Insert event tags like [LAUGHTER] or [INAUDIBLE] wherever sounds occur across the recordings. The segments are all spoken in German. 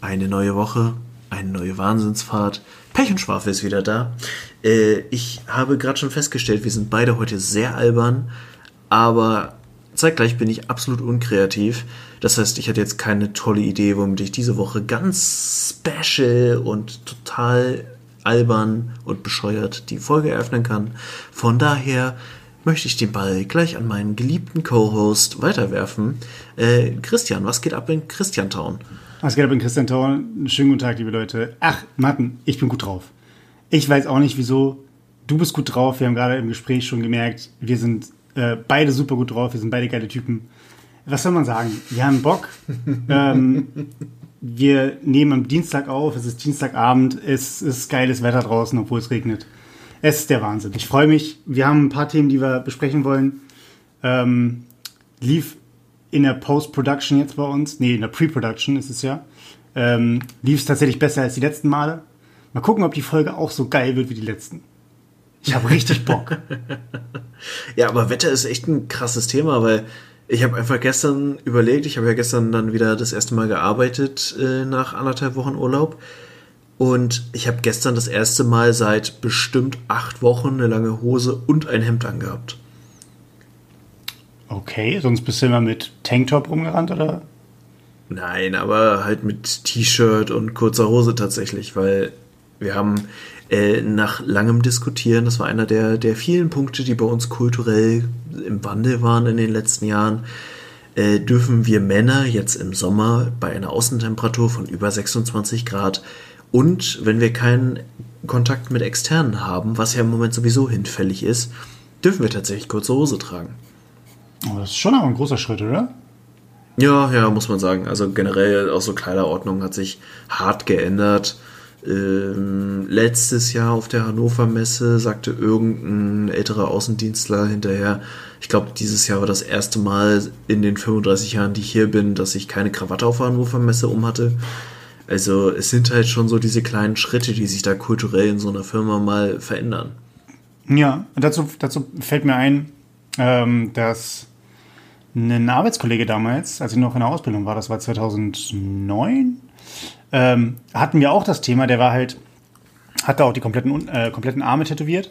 Eine neue Woche, eine neue Wahnsinnsfahrt. Pech und Schwafel ist wieder da. Äh, ich habe gerade schon festgestellt, wir sind beide heute sehr albern, aber zeitgleich bin ich absolut unkreativ. Das heißt, ich hatte jetzt keine tolle Idee, womit ich diese Woche ganz special und total albern und bescheuert die Folge eröffnen kann. Von daher möchte ich den Ball gleich an meinen geliebten Co-Host weiterwerfen. Äh, Christian, was geht ab in Christiantown? Was geht ab in Christiantown? Schönen guten Tag, liebe Leute. Ach, Martin, ich bin gut drauf. Ich weiß auch nicht wieso. Du bist gut drauf. Wir haben gerade im Gespräch schon gemerkt, wir sind äh, beide super gut drauf. Wir sind beide geile Typen. Was soll man sagen? Wir haben Bock. [LAUGHS] ähm, wir nehmen am Dienstag auf. Es ist Dienstagabend. Es ist geiles Wetter draußen, obwohl es regnet. Es ist der Wahnsinn. Ich freue mich. Wir haben ein paar Themen, die wir besprechen wollen. Ähm, lief in der Post-Production jetzt bei uns. Nee, in der Pre-Production ist es ja. Ähm, lief es tatsächlich besser als die letzten Male. Mal gucken, ob die Folge auch so geil wird wie die letzten. Ich habe richtig Bock. [LAUGHS] ja, aber Wetter ist echt ein krasses Thema, weil ich habe einfach gestern überlegt, ich habe ja gestern dann wieder das erste Mal gearbeitet äh, nach anderthalb Wochen Urlaub. Und ich habe gestern das erste Mal seit bestimmt acht Wochen eine lange Hose und ein Hemd angehabt. Okay, sonst bist du immer mit Tanktop rumgerannt, oder? Nein, aber halt mit T-Shirt und kurzer Hose tatsächlich, weil wir haben äh, nach langem Diskutieren, das war einer der, der vielen Punkte, die bei uns kulturell im Wandel waren in den letzten Jahren, äh, dürfen wir Männer jetzt im Sommer bei einer Außentemperatur von über 26 Grad und wenn wir keinen Kontakt mit Externen haben, was ja im Moment sowieso hinfällig ist, dürfen wir tatsächlich kurze Hose tragen. Oh, das ist schon aber ein großer Schritt, oder? Ja, ja, muss man sagen. Also generell auch so Kleiderordnung hat sich hart geändert. Ähm, letztes Jahr auf der Hannover Messe sagte irgendein älterer Außendienstler hinterher, ich glaube, dieses Jahr war das erste Mal in den 35 Jahren, die ich hier bin, dass ich keine Krawatte auf der Hannover Messe um hatte. Also es sind halt schon so diese kleinen Schritte, die sich da kulturell in so einer Firma mal verändern. Ja, dazu, dazu fällt mir ein, ähm, dass ein Arbeitskollege damals, als ich noch in der Ausbildung war, das war 2009, ähm, hatten wir auch das Thema, der war halt, hatte auch die kompletten, äh, kompletten Arme tätowiert.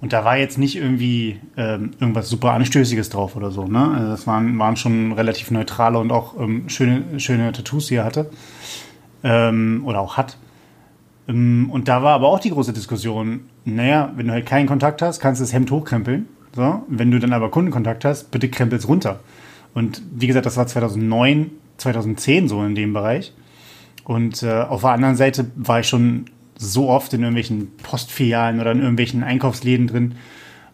Und da war jetzt nicht irgendwie ähm, irgendwas super Anstößiges drauf oder so. Ne? Also das waren, waren schon relativ neutrale und auch ähm, schöne, schöne Tattoos, die er hatte ähm, oder auch hat. Ähm, und da war aber auch die große Diskussion, naja, wenn du halt keinen Kontakt hast, kannst du das Hemd hochkrempeln. So. Wenn du dann aber Kundenkontakt hast, bitte krempel's runter. Und wie gesagt, das war 2009, 2010 so in dem Bereich. Und äh, auf der anderen Seite war ich schon so oft in irgendwelchen Postfilialen oder in irgendwelchen Einkaufsläden drin,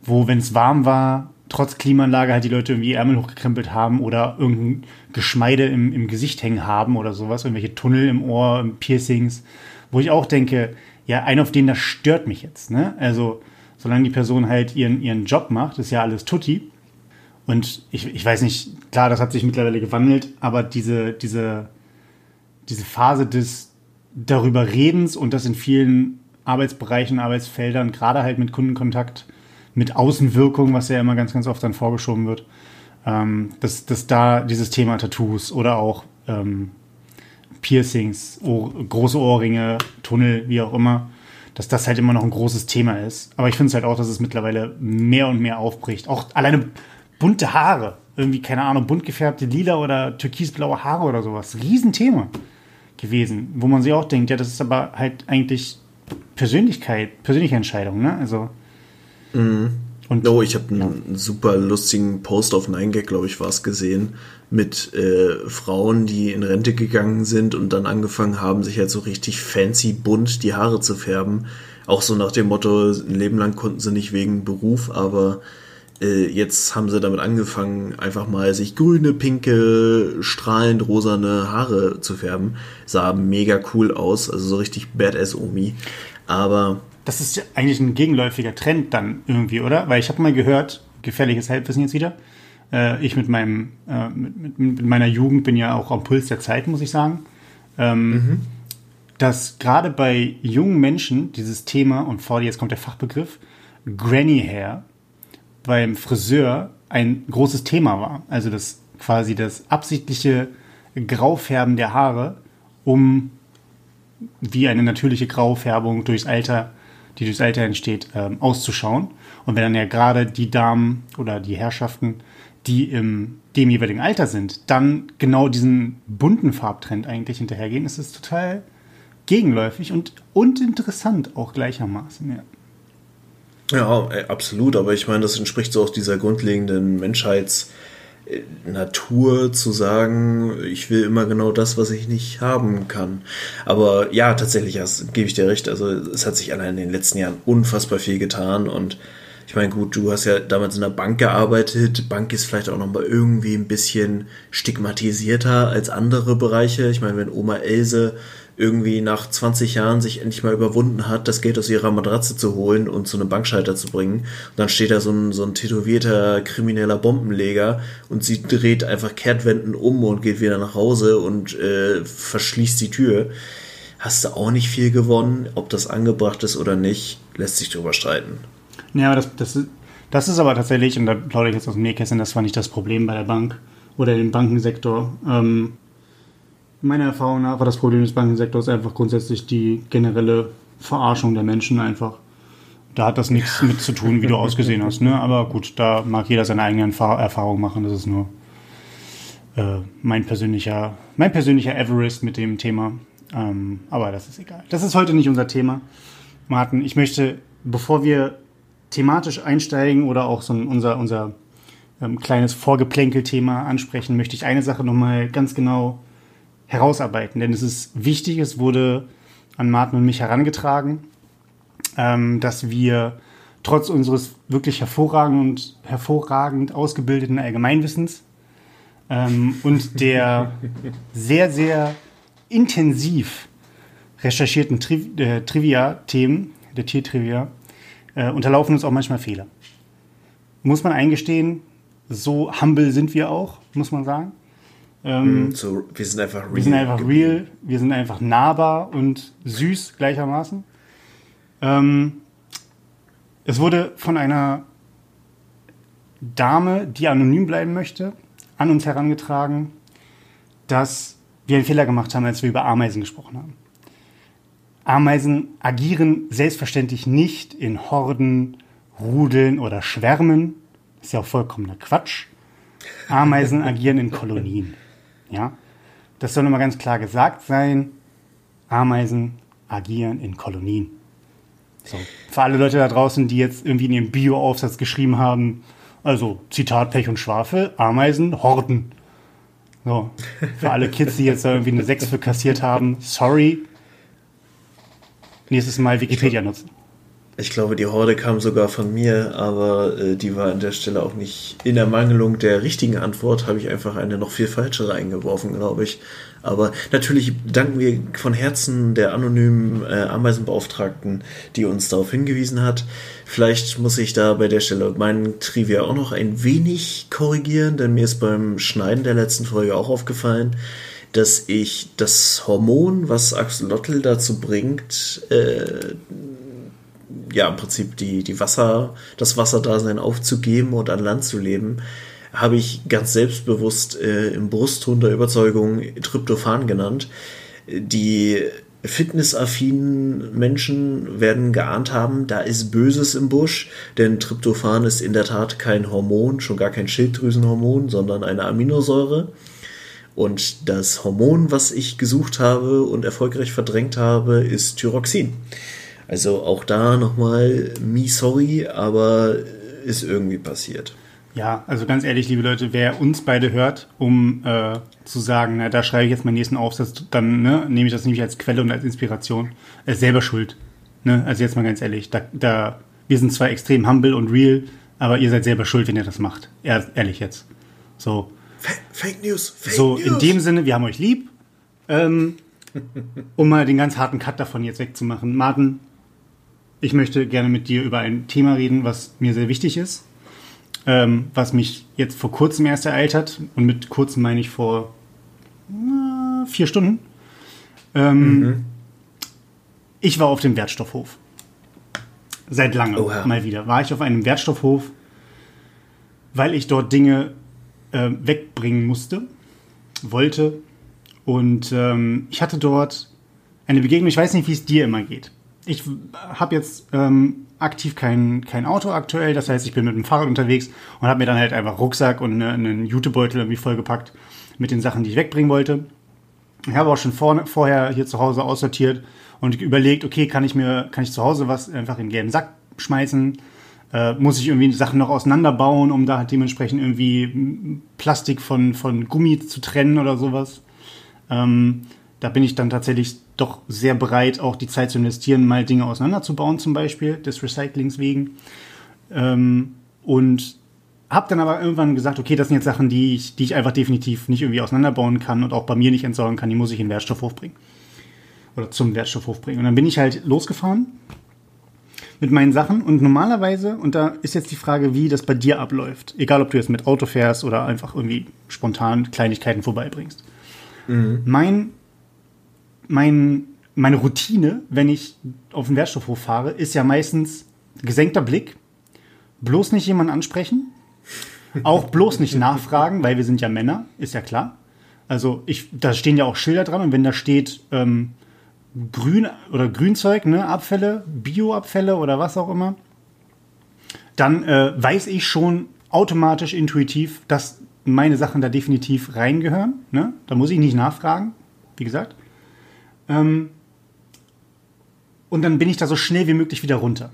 wo, wenn es warm war, trotz Klimaanlage halt die Leute irgendwie Ärmel hochgekrempelt haben oder irgendein Geschmeide im, im Gesicht hängen haben oder sowas, irgendwelche Tunnel im Ohr, Piercings, wo ich auch denke, ja, ein auf den, das stört mich jetzt, ne? Also, solange die Person halt ihren, ihren Job macht, ist ja alles tutti. Und ich, ich weiß nicht, klar, das hat sich mittlerweile gewandelt, aber diese, diese, diese Phase des darüber Redens und das in vielen Arbeitsbereichen, Arbeitsfeldern, gerade halt mit Kundenkontakt, mit Außenwirkung, was ja immer ganz, ganz oft dann vorgeschoben wird, ähm, dass, dass da dieses Thema Tattoos oder auch ähm, Piercings, Ohr, große Ohrringe, Tunnel, wie auch immer, dass das halt immer noch ein großes Thema ist. Aber ich finde es halt auch, dass es mittlerweile mehr und mehr aufbricht. Auch alleine bunte Haare, irgendwie, keine Ahnung, bunt gefärbte lila oder türkisblaue Haare oder sowas. Riesenthema gewesen, wo man sich auch denkt, ja, das ist aber halt eigentlich Persönlichkeit, persönliche Entscheidung, ne? Also Mhm. Und, oh, ich habe einen ja. super lustigen Post auf 9gag, glaube ich, war es gesehen, mit äh, Frauen, die in Rente gegangen sind und dann angefangen haben, sich halt so richtig fancy bunt die Haare zu färben. Auch so nach dem Motto, ein Leben lang konnten sie nicht wegen Beruf, aber äh, jetzt haben sie damit angefangen, einfach mal sich grüne, pinke, strahlend rosane Haare zu färben. Sah mega cool aus, also so richtig Badass Omi. Aber das ist ja eigentlich ein gegenläufiger Trend dann irgendwie, oder? Weil ich habe mal gehört, gefährliches Halbwissen jetzt wieder. Äh, ich mit meinem äh, mit, mit, meiner Jugend bin ja auch am Puls der Zeit, muss ich sagen. Ähm, mhm. Dass gerade bei jungen Menschen dieses Thema, und vor dir jetzt kommt der Fachbegriff, Granny Hair beim Friseur ein großes Thema war. Also das quasi das absichtliche Graufärben der Haare, um wie eine natürliche Graufärbung durchs Alter, die durchs Alter entsteht, ähm, auszuschauen. Und wenn dann ja gerade die Damen oder die Herrschaften, die im dem jeweiligen Alter sind, dann genau diesen bunten Farbtrend eigentlich hinterhergehen, ist es total gegenläufig und, und interessant auch gleichermaßen. Ja. Ja, äh, absolut, aber ich meine, das entspricht so auch dieser grundlegenden Menschheitsnatur zu sagen, ich will immer genau das, was ich nicht haben kann. Aber ja, tatsächlich, das gebe ich dir recht. Also es hat sich allein in den letzten Jahren unfassbar viel getan und ich meine, gut, du hast ja damals in der Bank gearbeitet. Bank ist vielleicht auch nochmal irgendwie ein bisschen stigmatisierter als andere Bereiche. Ich meine, wenn Oma Else irgendwie nach 20 Jahren sich endlich mal überwunden hat, das Geld aus ihrer Matratze zu holen und zu einem Bankschalter zu bringen. Und dann steht da so ein, so ein tätowierter krimineller Bombenleger und sie dreht einfach Kehrtwenden um und geht wieder nach Hause und äh, verschließt die Tür. Hast du auch nicht viel gewonnen. Ob das angebracht ist oder nicht, lässt sich drüber streiten. Ja, das, das, ist, das ist aber tatsächlich, und da plaudere ich jetzt aus dem Nähkästchen, das war nicht das Problem bei der Bank oder im Bankensektor. Ähm, meiner Erfahrung nach war das Problem des Bankensektors einfach grundsätzlich die generelle Verarschung der Menschen einfach. Da hat das nichts mit zu tun, wie du ausgesehen hast. Ne? Aber gut, da mag jeder seine eigenen Erfahrungen machen. Das ist nur äh, mein persönlicher, mein persönlicher Everest mit dem Thema. Ähm, aber das ist egal. Das ist heute nicht unser Thema. Martin, ich möchte, bevor wir thematisch einsteigen oder auch so unser, unser ähm, kleines Vorgeplänkel-Thema ansprechen, möchte ich eine Sache nochmal ganz genau herausarbeiten. Denn es ist wichtig, es wurde an Martin und mich herangetragen, ähm, dass wir trotz unseres wirklich hervorragend und hervorragend ausgebildeten Allgemeinwissens ähm, und der sehr, sehr intensiv recherchierten Tri äh, Trivia-Themen, der Tiertrivia, äh, unterlaufen uns auch manchmal Fehler. Muss man eingestehen, so humble sind wir auch, muss man sagen. Ähm, so, wir sind einfach real. Wir sind einfach real, wir sind einfach nahbar und süß gleichermaßen. Ähm, es wurde von einer Dame, die anonym bleiben möchte, an uns herangetragen, dass wir einen Fehler gemacht haben, als wir über Ameisen gesprochen haben. Ameisen agieren selbstverständlich nicht in Horden, Rudeln oder Schwärmen. Das ist ja auch vollkommener Quatsch. Ameisen [LAUGHS] agieren in Kolonien. Ja? Das soll immer ganz klar gesagt sein. Ameisen agieren in Kolonien. So. Für alle Leute da draußen, die jetzt irgendwie in ihrem Bio-Aufsatz geschrieben haben, also Zitat Pech und Schwafel, Ameisen horten. So. Für alle Kids, die jetzt da irgendwie eine 6 für kassiert haben, sorry. Nächstes Mal Wikipedia nutzen. Ich glaube, die Horde kam sogar von mir, aber äh, die war an der Stelle auch nicht in Ermangelung der richtigen Antwort, habe ich einfach eine noch viel falschere eingeworfen, glaube ich. Aber natürlich danken wir von Herzen der anonymen äh, Ameisenbeauftragten, die uns darauf hingewiesen hat. Vielleicht muss ich da bei der Stelle meinen Trivia auch noch ein wenig korrigieren, denn mir ist beim Schneiden der letzten Folge auch aufgefallen, dass ich das Hormon, was Axolotl dazu bringt, äh, ja, im Prinzip die, die Wasser, das Wasserdasein aufzugeben und an Land zu leben, habe ich ganz selbstbewusst äh, im Brustton der Überzeugung Tryptophan genannt. Die fitnessaffinen Menschen werden geahnt haben, da ist Böses im Busch, denn Tryptophan ist in der Tat kein Hormon, schon gar kein Schilddrüsenhormon, sondern eine Aminosäure. Und das Hormon, was ich gesucht habe und erfolgreich verdrängt habe, ist Thyroxin. Also auch da nochmal, me sorry, aber ist irgendwie passiert. Ja, also ganz ehrlich, liebe Leute, wer uns beide hört, um äh, zu sagen, na, da schreibe ich jetzt meinen nächsten Aufsatz, dann ne, nehme ich das nämlich als Quelle und als Inspiration, ist selber schuld. Ne? Also jetzt mal ganz ehrlich, da, da, wir sind zwar extrem humble und real, aber ihr seid selber schuld, wenn ihr das macht. ehrlich jetzt. So. Fake News. Fake so, News. in dem Sinne, wir haben euch lieb. Ähm, um mal den ganz harten Cut davon jetzt wegzumachen. Martin, ich möchte gerne mit dir über ein Thema reden, was mir sehr wichtig ist, ähm, was mich jetzt vor kurzem erst ereilt hat. Und mit kurzem meine ich vor äh, vier Stunden. Ähm, mhm. Ich war auf dem Wertstoffhof. Seit langem Oha. mal wieder. War ich auf einem Wertstoffhof, weil ich dort Dinge äh, wegbringen musste, wollte. Und ähm, ich hatte dort eine Begegnung, ich weiß nicht, wie es dir immer geht. Ich habe jetzt ähm, aktiv kein, kein Auto aktuell, das heißt, ich bin mit dem Fahrrad unterwegs und habe mir dann halt einfach Rucksack und eine, einen Jutebeutel irgendwie vollgepackt mit den Sachen, die ich wegbringen wollte. Ich habe auch schon vor, vorher hier zu Hause aussortiert und überlegt, okay, kann ich mir, kann ich zu Hause was einfach in den gelben Sack schmeißen? Äh, muss ich irgendwie Sachen noch auseinanderbauen, um da halt dementsprechend irgendwie Plastik von, von Gummi zu trennen oder sowas? Ähm, da bin ich dann tatsächlich doch sehr bereit, auch die Zeit zu investieren, mal Dinge auseinanderzubauen, zum Beispiel, des Recyclings wegen. Ähm, und habe dann aber irgendwann gesagt, okay, das sind jetzt Sachen, die ich, die ich einfach definitiv nicht irgendwie auseinanderbauen kann und auch bei mir nicht entsorgen kann, die muss ich in den Wertstoffhof bringen. Oder zum Wertstoffhof bringen. Und dann bin ich halt losgefahren mit meinen Sachen und normalerweise, und da ist jetzt die Frage, wie das bei dir abläuft, egal ob du jetzt mit Auto fährst oder einfach irgendwie spontan Kleinigkeiten vorbeibringst. Mhm. Mein mein, meine Routine, wenn ich auf den Wertstoffhof fahre, ist ja meistens gesenkter Blick, bloß nicht jemanden ansprechen, auch bloß nicht nachfragen, weil wir sind ja Männer, ist ja klar. Also ich, da stehen ja auch Schilder dran und wenn da steht ähm, Grün oder Grünzeug, ne, Abfälle, Bioabfälle oder was auch immer, dann äh, weiß ich schon automatisch intuitiv, dass meine Sachen da definitiv reingehören. Ne? Da muss ich nicht nachfragen, wie gesagt. Ähm, und dann bin ich da so schnell wie möglich wieder runter.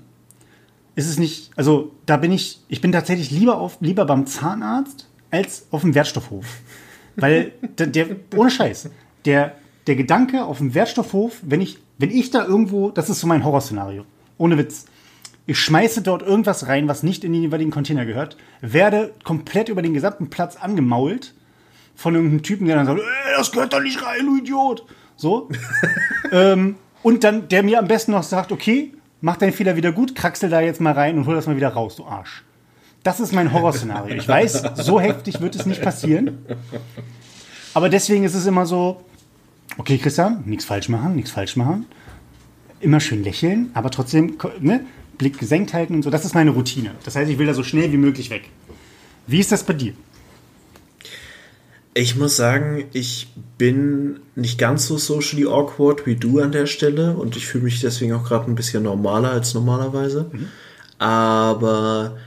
Ist es nicht, also da bin ich, ich bin tatsächlich lieber, auf, lieber beim Zahnarzt als auf dem Wertstoffhof. Weil der, der, ohne Scheiß, der, der Gedanke auf dem Wertstoffhof, wenn ich, wenn ich da irgendwo, das ist so mein Horrorszenario, ohne Witz, ich schmeiße dort irgendwas rein, was nicht in den jeweiligen Container gehört, werde komplett über den gesamten Platz angemault von irgendeinem Typen, der dann sagt, äh, das gehört da nicht rein, du Idiot. So. [LAUGHS] ähm, und dann, der mir am besten noch sagt, okay, mach deinen Fehler wieder gut, kraxel da jetzt mal rein und hol das mal wieder raus, du Arsch. Das ist mein Horrorszenario. Ich weiß, so heftig wird es nicht passieren. [LAUGHS] Aber deswegen ist es immer so, okay, Christian, nichts falsch machen, nichts falsch machen. Immer schön lächeln, aber trotzdem, ne, Blick gesenkt halten und so. Das ist meine Routine. Das heißt, ich will da so schnell wie möglich weg. Wie ist das bei dir? Ich muss sagen, ich bin nicht ganz so socially awkward wie du an der Stelle und ich fühle mich deswegen auch gerade ein bisschen normaler als normalerweise. Mhm. Aber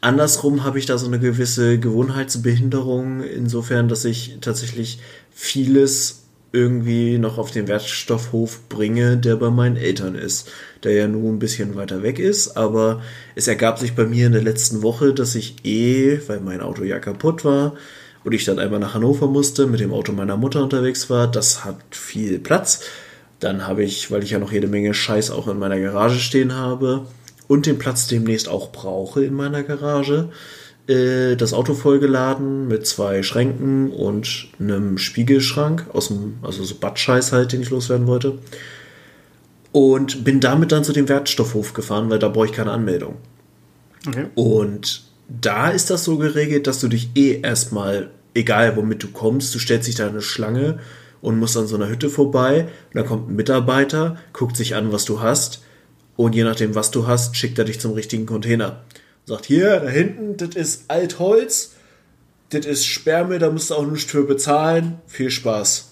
andersrum habe ich da so eine gewisse Gewohnheitsbehinderung, insofern, dass ich tatsächlich vieles irgendwie noch auf den Wertstoffhof bringe, der bei meinen Eltern ist, der ja nur ein bisschen weiter weg ist, aber es ergab sich bei mir in der letzten Woche, dass ich eh, weil mein Auto ja kaputt war, und ich dann einmal nach Hannover musste, mit dem Auto meiner Mutter unterwegs war. Das hat viel Platz. Dann habe ich, weil ich ja noch jede Menge Scheiß auch in meiner Garage stehen habe und den Platz demnächst auch brauche in meiner Garage, äh, das Auto vollgeladen mit zwei Schränken und einem Spiegelschrank aus dem, also so Badscheiß halt, den ich loswerden wollte. Und bin damit dann zu dem Wertstoffhof gefahren, weil da brauche ich keine Anmeldung. Okay. Und da ist das so geregelt, dass du dich eh erstmal, egal womit du kommst, du stellst dich da eine Schlange und musst an so einer Hütte vorbei. Und dann kommt ein Mitarbeiter, guckt sich an, was du hast. Und je nachdem, was du hast, schickt er dich zum richtigen Container. Sagt, hier, da hinten, das ist Altholz, das ist Sperrmüll, da musst du auch nichts für bezahlen. Viel Spaß.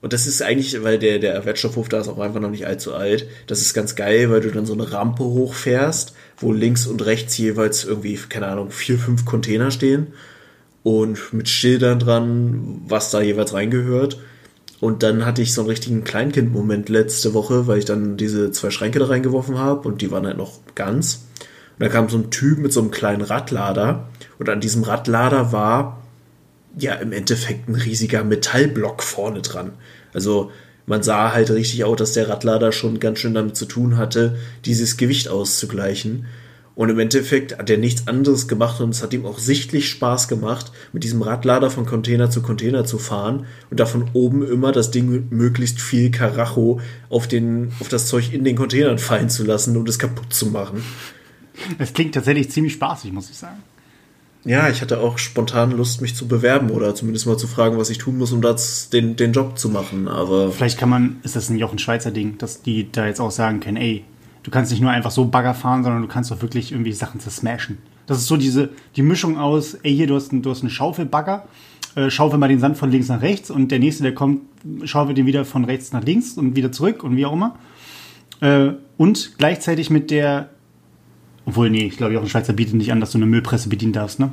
Und das ist eigentlich, weil der, der Wertstoffhof da ist auch einfach noch nicht allzu alt. Das ist ganz geil, weil du dann so eine Rampe hochfährst, wo links und rechts jeweils irgendwie, keine Ahnung, vier, fünf Container stehen. Und mit Schildern dran, was da jeweils reingehört. Und dann hatte ich so einen richtigen Kleinkind-Moment letzte Woche, weil ich dann diese zwei Schränke da reingeworfen habe und die waren halt noch ganz. Und da kam so ein Typ mit so einem kleinen Radlader. Und an diesem Radlader war ja im Endeffekt ein riesiger Metallblock vorne dran. Also man sah halt richtig auch, dass der Radlader schon ganz schön damit zu tun hatte, dieses Gewicht auszugleichen. Und im Endeffekt hat er nichts anderes gemacht und es hat ihm auch sichtlich Spaß gemacht, mit diesem Radlader von Container zu Container zu fahren und davon oben immer das Ding mit möglichst viel Karacho auf, den, auf das Zeug in den Containern fallen zu lassen, um es kaputt zu machen. Das klingt tatsächlich ziemlich spaßig, muss ich sagen. Ja, ich hatte auch spontan Lust, mich zu bewerben oder zumindest mal zu fragen, was ich tun muss, um das, den, den Job zu machen. Aber vielleicht kann man, ist das ein Schweizer Ding, dass die da jetzt auch sagen können, ey, du kannst nicht nur einfach so Bagger fahren, sondern du kannst auch wirklich irgendwie Sachen zersmashen. Das ist so diese die Mischung aus, ey, hier, du hast, du hast einen Schaufelbagger, äh, schaufel mal den Sand von links nach rechts und der nächste, der kommt, schaufelt den wieder von rechts nach links und wieder zurück und wie auch immer. Äh, und gleichzeitig mit der, obwohl, nee, ich glaube, auch ein Schweizer bietet nicht an, dass du eine Müllpresse bedienen darfst, ne?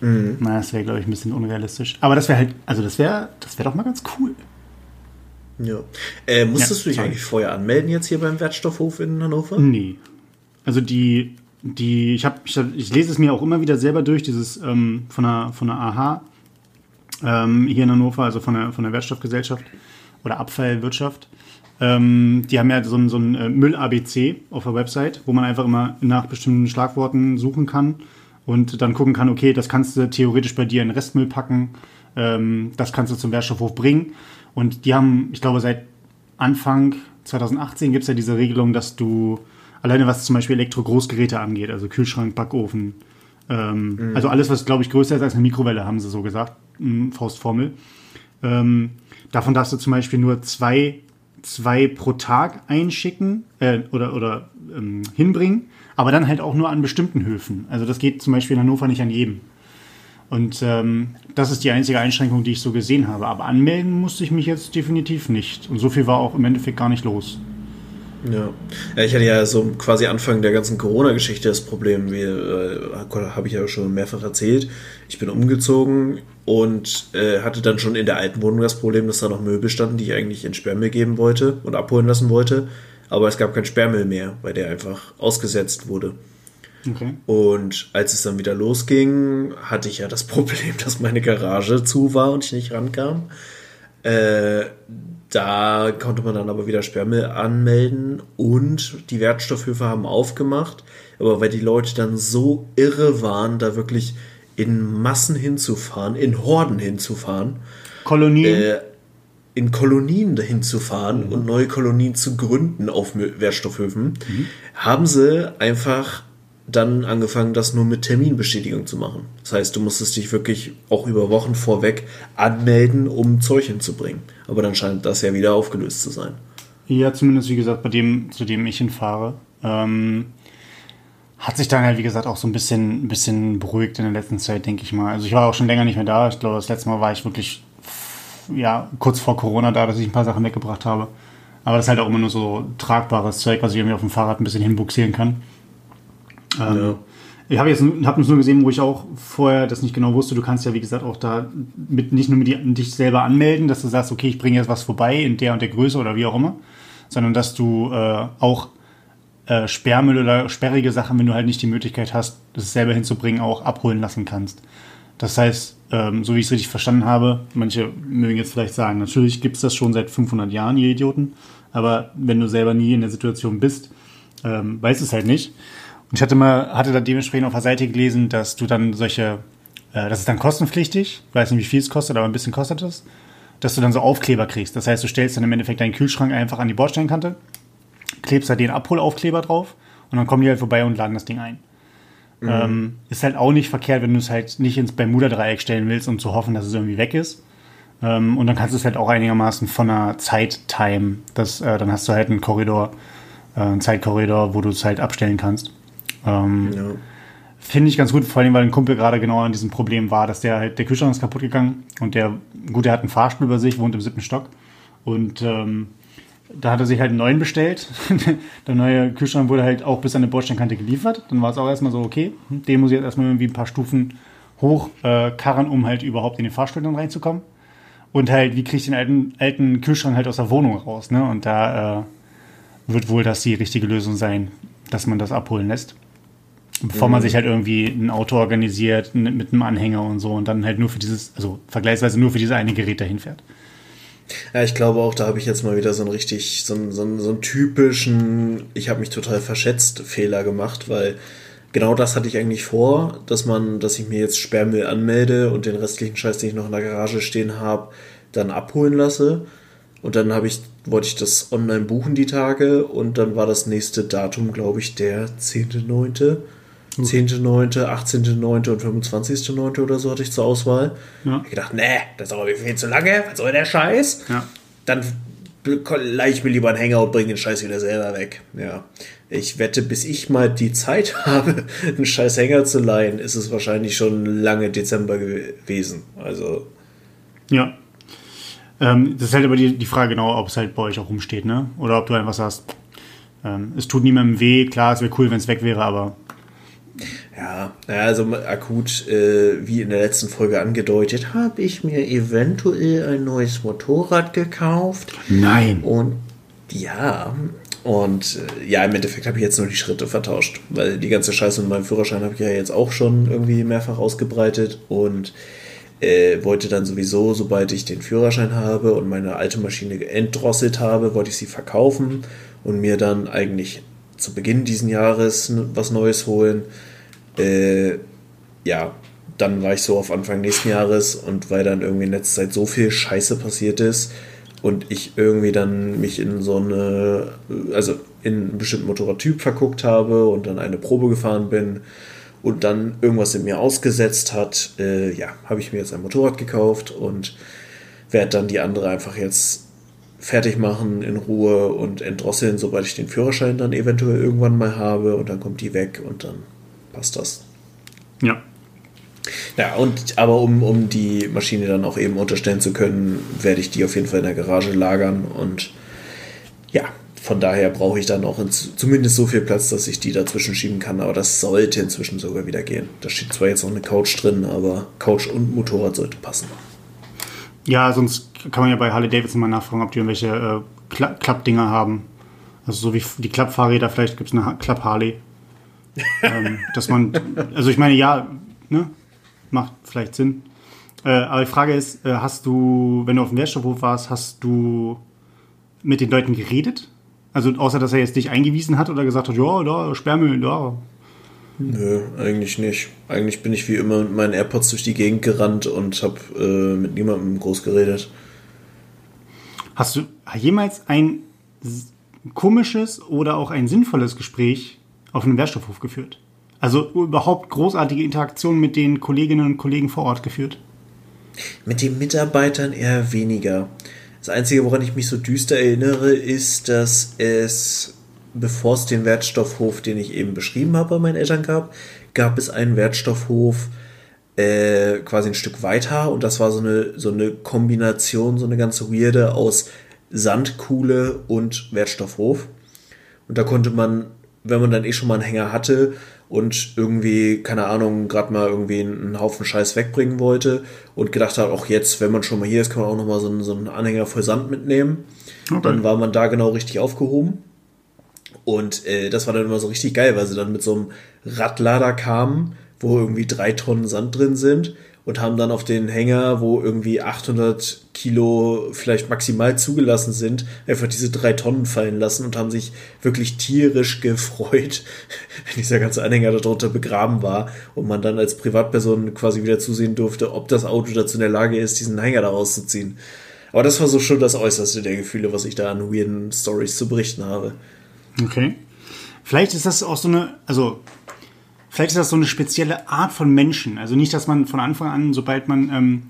Mhm. Na, das wäre, glaube ich, ein bisschen unrealistisch. Aber das wäre halt, also das wäre, das wäre doch mal ganz cool. Ja. Äh, musstest ja, du dich sorry. eigentlich vorher anmelden jetzt hier beim Wertstoffhof in Hannover? Nee. Also die, die, ich habe, ich, ich, lese es mir auch immer wieder selber durch, dieses ähm, von der, von der AHA ähm, hier in Hannover, also von der, von der Wertstoffgesellschaft oder Abfallwirtschaft. Ähm, die haben ja so ein, so ein äh, Müll-ABC auf der Website, wo man einfach immer nach bestimmten Schlagworten suchen kann und dann gucken kann, okay, das kannst du theoretisch bei dir in Restmüll packen, ähm, das kannst du zum Wertstoffhof bringen. Und die haben, ich glaube, seit Anfang 2018 gibt es ja diese Regelung, dass du alleine was zum Beispiel Elektro-Großgeräte angeht, also Kühlschrank, Backofen, ähm, mhm. also alles, was, glaube ich, größer ist als eine Mikrowelle, haben sie so gesagt, Faustformel. Ähm, davon darfst du zum Beispiel nur zwei, zwei pro Tag einschicken äh, oder, oder ähm, hinbringen, aber dann halt auch nur an bestimmten Höfen. Also das geht zum Beispiel in Hannover nicht an jedem. Und ähm, das ist die einzige Einschränkung, die ich so gesehen habe. Aber anmelden musste ich mich jetzt definitiv nicht. Und so viel war auch im Endeffekt gar nicht los. Ja. ja, ich hatte ja so quasi Anfang der ganzen Corona-Geschichte das Problem, wie äh, habe ich ja schon mehrfach erzählt. Ich bin umgezogen und äh, hatte dann schon in der alten Wohnung das Problem, dass da noch Möbel standen, die ich eigentlich in Sperrmüll geben wollte und abholen lassen wollte. Aber es gab kein Sperrmüll mehr, weil der einfach ausgesetzt wurde. Okay. Und als es dann wieder losging, hatte ich ja das [LAUGHS] Problem, dass meine Garage zu war und ich nicht rankam. Äh, da konnte man dann aber wieder Sperrmüll anmelden und die Wertstoffhöfe haben aufgemacht. Aber weil die Leute dann so irre waren, da wirklich in Massen hinzufahren, in Horden hinzufahren. Kolonien? Äh, in Kolonien dahin zu fahren mhm. und neue Kolonien zu gründen auf Wertstoffhöfen, mhm. haben sie einfach dann angefangen, das nur mit Terminbestätigung zu machen. Das heißt, du musstest dich wirklich auch über Wochen vorweg anmelden, um Zeug hinzubringen. Aber dann scheint das ja wieder aufgelöst zu sein. Ja, zumindest wie gesagt, bei dem, zu dem ich hinfahre. Ähm, hat sich dann halt, wie gesagt, auch so ein bisschen, bisschen beruhigt in der letzten Zeit, denke ich mal. Also ich war auch schon länger nicht mehr da. Ich glaube, das letzte Mal war ich wirklich ja, kurz vor Corona da, dass ich ein paar Sachen mitgebracht habe. Aber das ist halt auch immer nur so tragbares Zeug, was ich irgendwie auf dem Fahrrad ein bisschen hinbuxieren kann. Ähm, ja. Ich habe jetzt hab nur gesehen, wo ich auch vorher das nicht genau wusste. Du kannst ja, wie gesagt, auch da mit, nicht nur mit dich selber anmelden, dass du sagst, okay, ich bringe jetzt was vorbei in der und der Größe oder wie auch immer, sondern dass du äh, auch äh, Sperrmüll oder sperrige Sachen, wenn du halt nicht die Möglichkeit hast, das selber hinzubringen, auch abholen lassen kannst. Das heißt, ähm, so wie ich es richtig verstanden habe, manche mögen jetzt vielleicht sagen, natürlich gibt es das schon seit 500 Jahren, ihr Idioten, aber wenn du selber nie in der Situation bist, ähm, weißt es halt nicht. Und ich hatte mal, hatte da dementsprechend auf der Seite gelesen, dass du dann solche, äh, das ist dann kostenpflichtig, ich weiß nicht, wie viel es kostet, aber ein bisschen kostet es, dass du dann so Aufkleber kriegst. Das heißt, du stellst dann im Endeffekt deinen Kühlschrank einfach an die Bordsteinkante, klebst da den Abholaufkleber drauf und dann kommen die halt vorbei und laden das Ding ein. Mhm. Ähm, ist halt auch nicht verkehrt, wenn du es halt nicht ins Bermuda-Dreieck stellen willst, um zu hoffen, dass es irgendwie weg ist. Ähm, und dann kannst du es halt auch einigermaßen von einer Zeit time. Das, äh, dann hast du halt einen Korridor, äh, einen Zeitkorridor, wo du es halt abstellen kannst. Ähm, ja. Finde ich ganz gut, vor allem, weil ein Kumpel gerade genau an diesem Problem war, dass der halt, der Kühlschrank ist kaputt gegangen und der, gut, der hat einen Fahrstuhl über sich, wohnt im siebten Stock und ähm, da hat er sich halt einen neuen bestellt. [LAUGHS] der neue Kühlschrank wurde halt auch bis an die Bordsteinkante geliefert. Dann war es auch erstmal so, okay, den muss ich jetzt erstmal irgendwie ein paar Stufen hochkarren, äh, um halt überhaupt in den Fahrstuhl dann reinzukommen. Und halt, wie kriege ich den alten, alten Kühlschrank halt aus der Wohnung raus, ne? Und da äh, wird wohl das die richtige Lösung sein dass man das abholen lässt. Bevor mhm. man sich halt irgendwie ein Auto organisiert mit einem Anhänger und so und dann halt nur für dieses, also vergleichsweise nur für dieses eine Gerät dahin fährt. Ja, ich glaube auch, da habe ich jetzt mal wieder so einen richtig, so einen, so einen, so einen typischen, ich habe mich total verschätzt Fehler gemacht, weil genau das hatte ich eigentlich vor, dass man, dass ich mir jetzt Sperrmüll anmelde und den restlichen Scheiß, den ich noch in der Garage stehen habe, dann abholen lasse. Und dann habe ich, wollte ich das online buchen, die Tage, und dann war das nächste Datum, glaube ich, der 10.9. 10.9., 18.9. und 25.9. oder so hatte ich zur Auswahl. Ja. Ich gedacht, nee, das ist aber viel zu lange, was soll der Scheiß? Ja. Dann leih ich mir lieber einen Hänger und bringe den Scheiß wieder selber weg. Ja. Ich wette, bis ich mal die Zeit [LAUGHS] habe, einen scheiß Hänger zu leihen, ist es wahrscheinlich schon lange Dezember gewesen. Also. Ja. Ähm, das ist halt aber die, die Frage genau, ob es halt bei euch auch rumsteht, ne? Oder ob du einfach sagst, ähm, es tut niemandem weh, klar, es wäre cool, wenn es weg wäre, aber. Ja, also akut, äh, wie in der letzten Folge angedeutet, habe ich mir eventuell ein neues Motorrad gekauft. Nein. Und ja, und äh, ja, im Endeffekt habe ich jetzt nur die Schritte vertauscht, weil die ganze Scheiße mit meinem Führerschein habe ich ja jetzt auch schon irgendwie mehrfach ausgebreitet und äh, wollte dann sowieso, sobald ich den Führerschein habe und meine alte Maschine entdrosselt habe, wollte ich sie verkaufen und mir dann eigentlich zu Beginn diesen Jahres was Neues holen. Äh, ja, dann war ich so auf Anfang nächsten Jahres und weil dann irgendwie in letzter Zeit so viel Scheiße passiert ist und ich irgendwie dann mich in so eine, also in einen bestimmten Motorradtyp verguckt habe und dann eine Probe gefahren bin und dann irgendwas in mir ausgesetzt hat, äh, ja, habe ich mir jetzt ein Motorrad gekauft und werde dann die andere einfach jetzt fertig machen in Ruhe und entdrosseln, sobald ich den Führerschein dann eventuell irgendwann mal habe und dann kommt die weg und dann passt das. Ja. Ja, und aber um, um die Maschine dann auch eben unterstellen zu können, werde ich die auf jeden Fall in der Garage lagern und ja, von daher brauche ich dann auch zumindest so viel Platz, dass ich die dazwischen schieben kann, aber das sollte inzwischen sogar wieder gehen. Da steht zwar jetzt noch eine Couch drin, aber Couch und Motorrad sollte passen. Ja, sonst kann man ja bei Harley Davidson mal nachfragen, ob die irgendwelche äh, Kla Klappdinger haben. Also so wie die Klappfahrräder, vielleicht gibt es eine Klapp-Harley. Ähm, dass man, also ich meine, ja, ne, macht vielleicht Sinn. Äh, aber die Frage ist, äh, hast du, wenn du auf dem Wertstoffhof warst, hast du mit den Leuten geredet? Also außer, dass er jetzt dich eingewiesen hat oder gesagt hat, ja, da, Sperrmüll, da. Nö, eigentlich nicht. Eigentlich bin ich wie immer mit meinen AirPods durch die Gegend gerannt und habe äh, mit niemandem groß geredet. Hast du jemals ein komisches oder auch ein sinnvolles Gespräch auf einem Wertstoffhof geführt? Also überhaupt großartige Interaktionen mit den Kolleginnen und Kollegen vor Ort geführt? Mit den Mitarbeitern eher weniger. Das Einzige, woran ich mich so düster erinnere, ist, dass es, bevor es den Wertstoffhof, den ich eben beschrieben habe, bei meinen Eltern gab, gab es einen Wertstoffhof äh, quasi ein Stück weiter und das war so eine, so eine Kombination, so eine ganze Weirde aus Sandkuhle und Wertstoffhof. Und da konnte man, wenn man dann eh schon mal einen Hänger hatte, und irgendwie, keine Ahnung, gerade mal irgendwie einen Haufen Scheiß wegbringen wollte und gedacht hat, auch jetzt, wenn man schon mal hier ist, kann man auch nochmal so einen, so einen Anhänger voll Sand mitnehmen. Okay. Dann war man da genau richtig aufgehoben. Und äh, das war dann immer so richtig geil, weil sie dann mit so einem Radlader kamen, wo irgendwie drei Tonnen Sand drin sind und haben dann auf den Hänger, wo irgendwie 800 Kilo vielleicht maximal zugelassen sind, einfach diese drei Tonnen fallen lassen und haben sich wirklich tierisch [LAUGHS] gefreut, wenn dieser ganze Anhänger darunter begraben war und man dann als Privatperson quasi wieder zusehen durfte, ob das Auto dazu in der Lage ist, diesen Hänger da rauszuziehen. Aber das war so schon das Äußerste der Gefühle, was ich da an weirden Stories zu berichten habe. Okay. Vielleicht ist das auch so eine, also vielleicht ist das so eine spezielle Art von Menschen. Also nicht, dass man von Anfang an, sobald man ähm,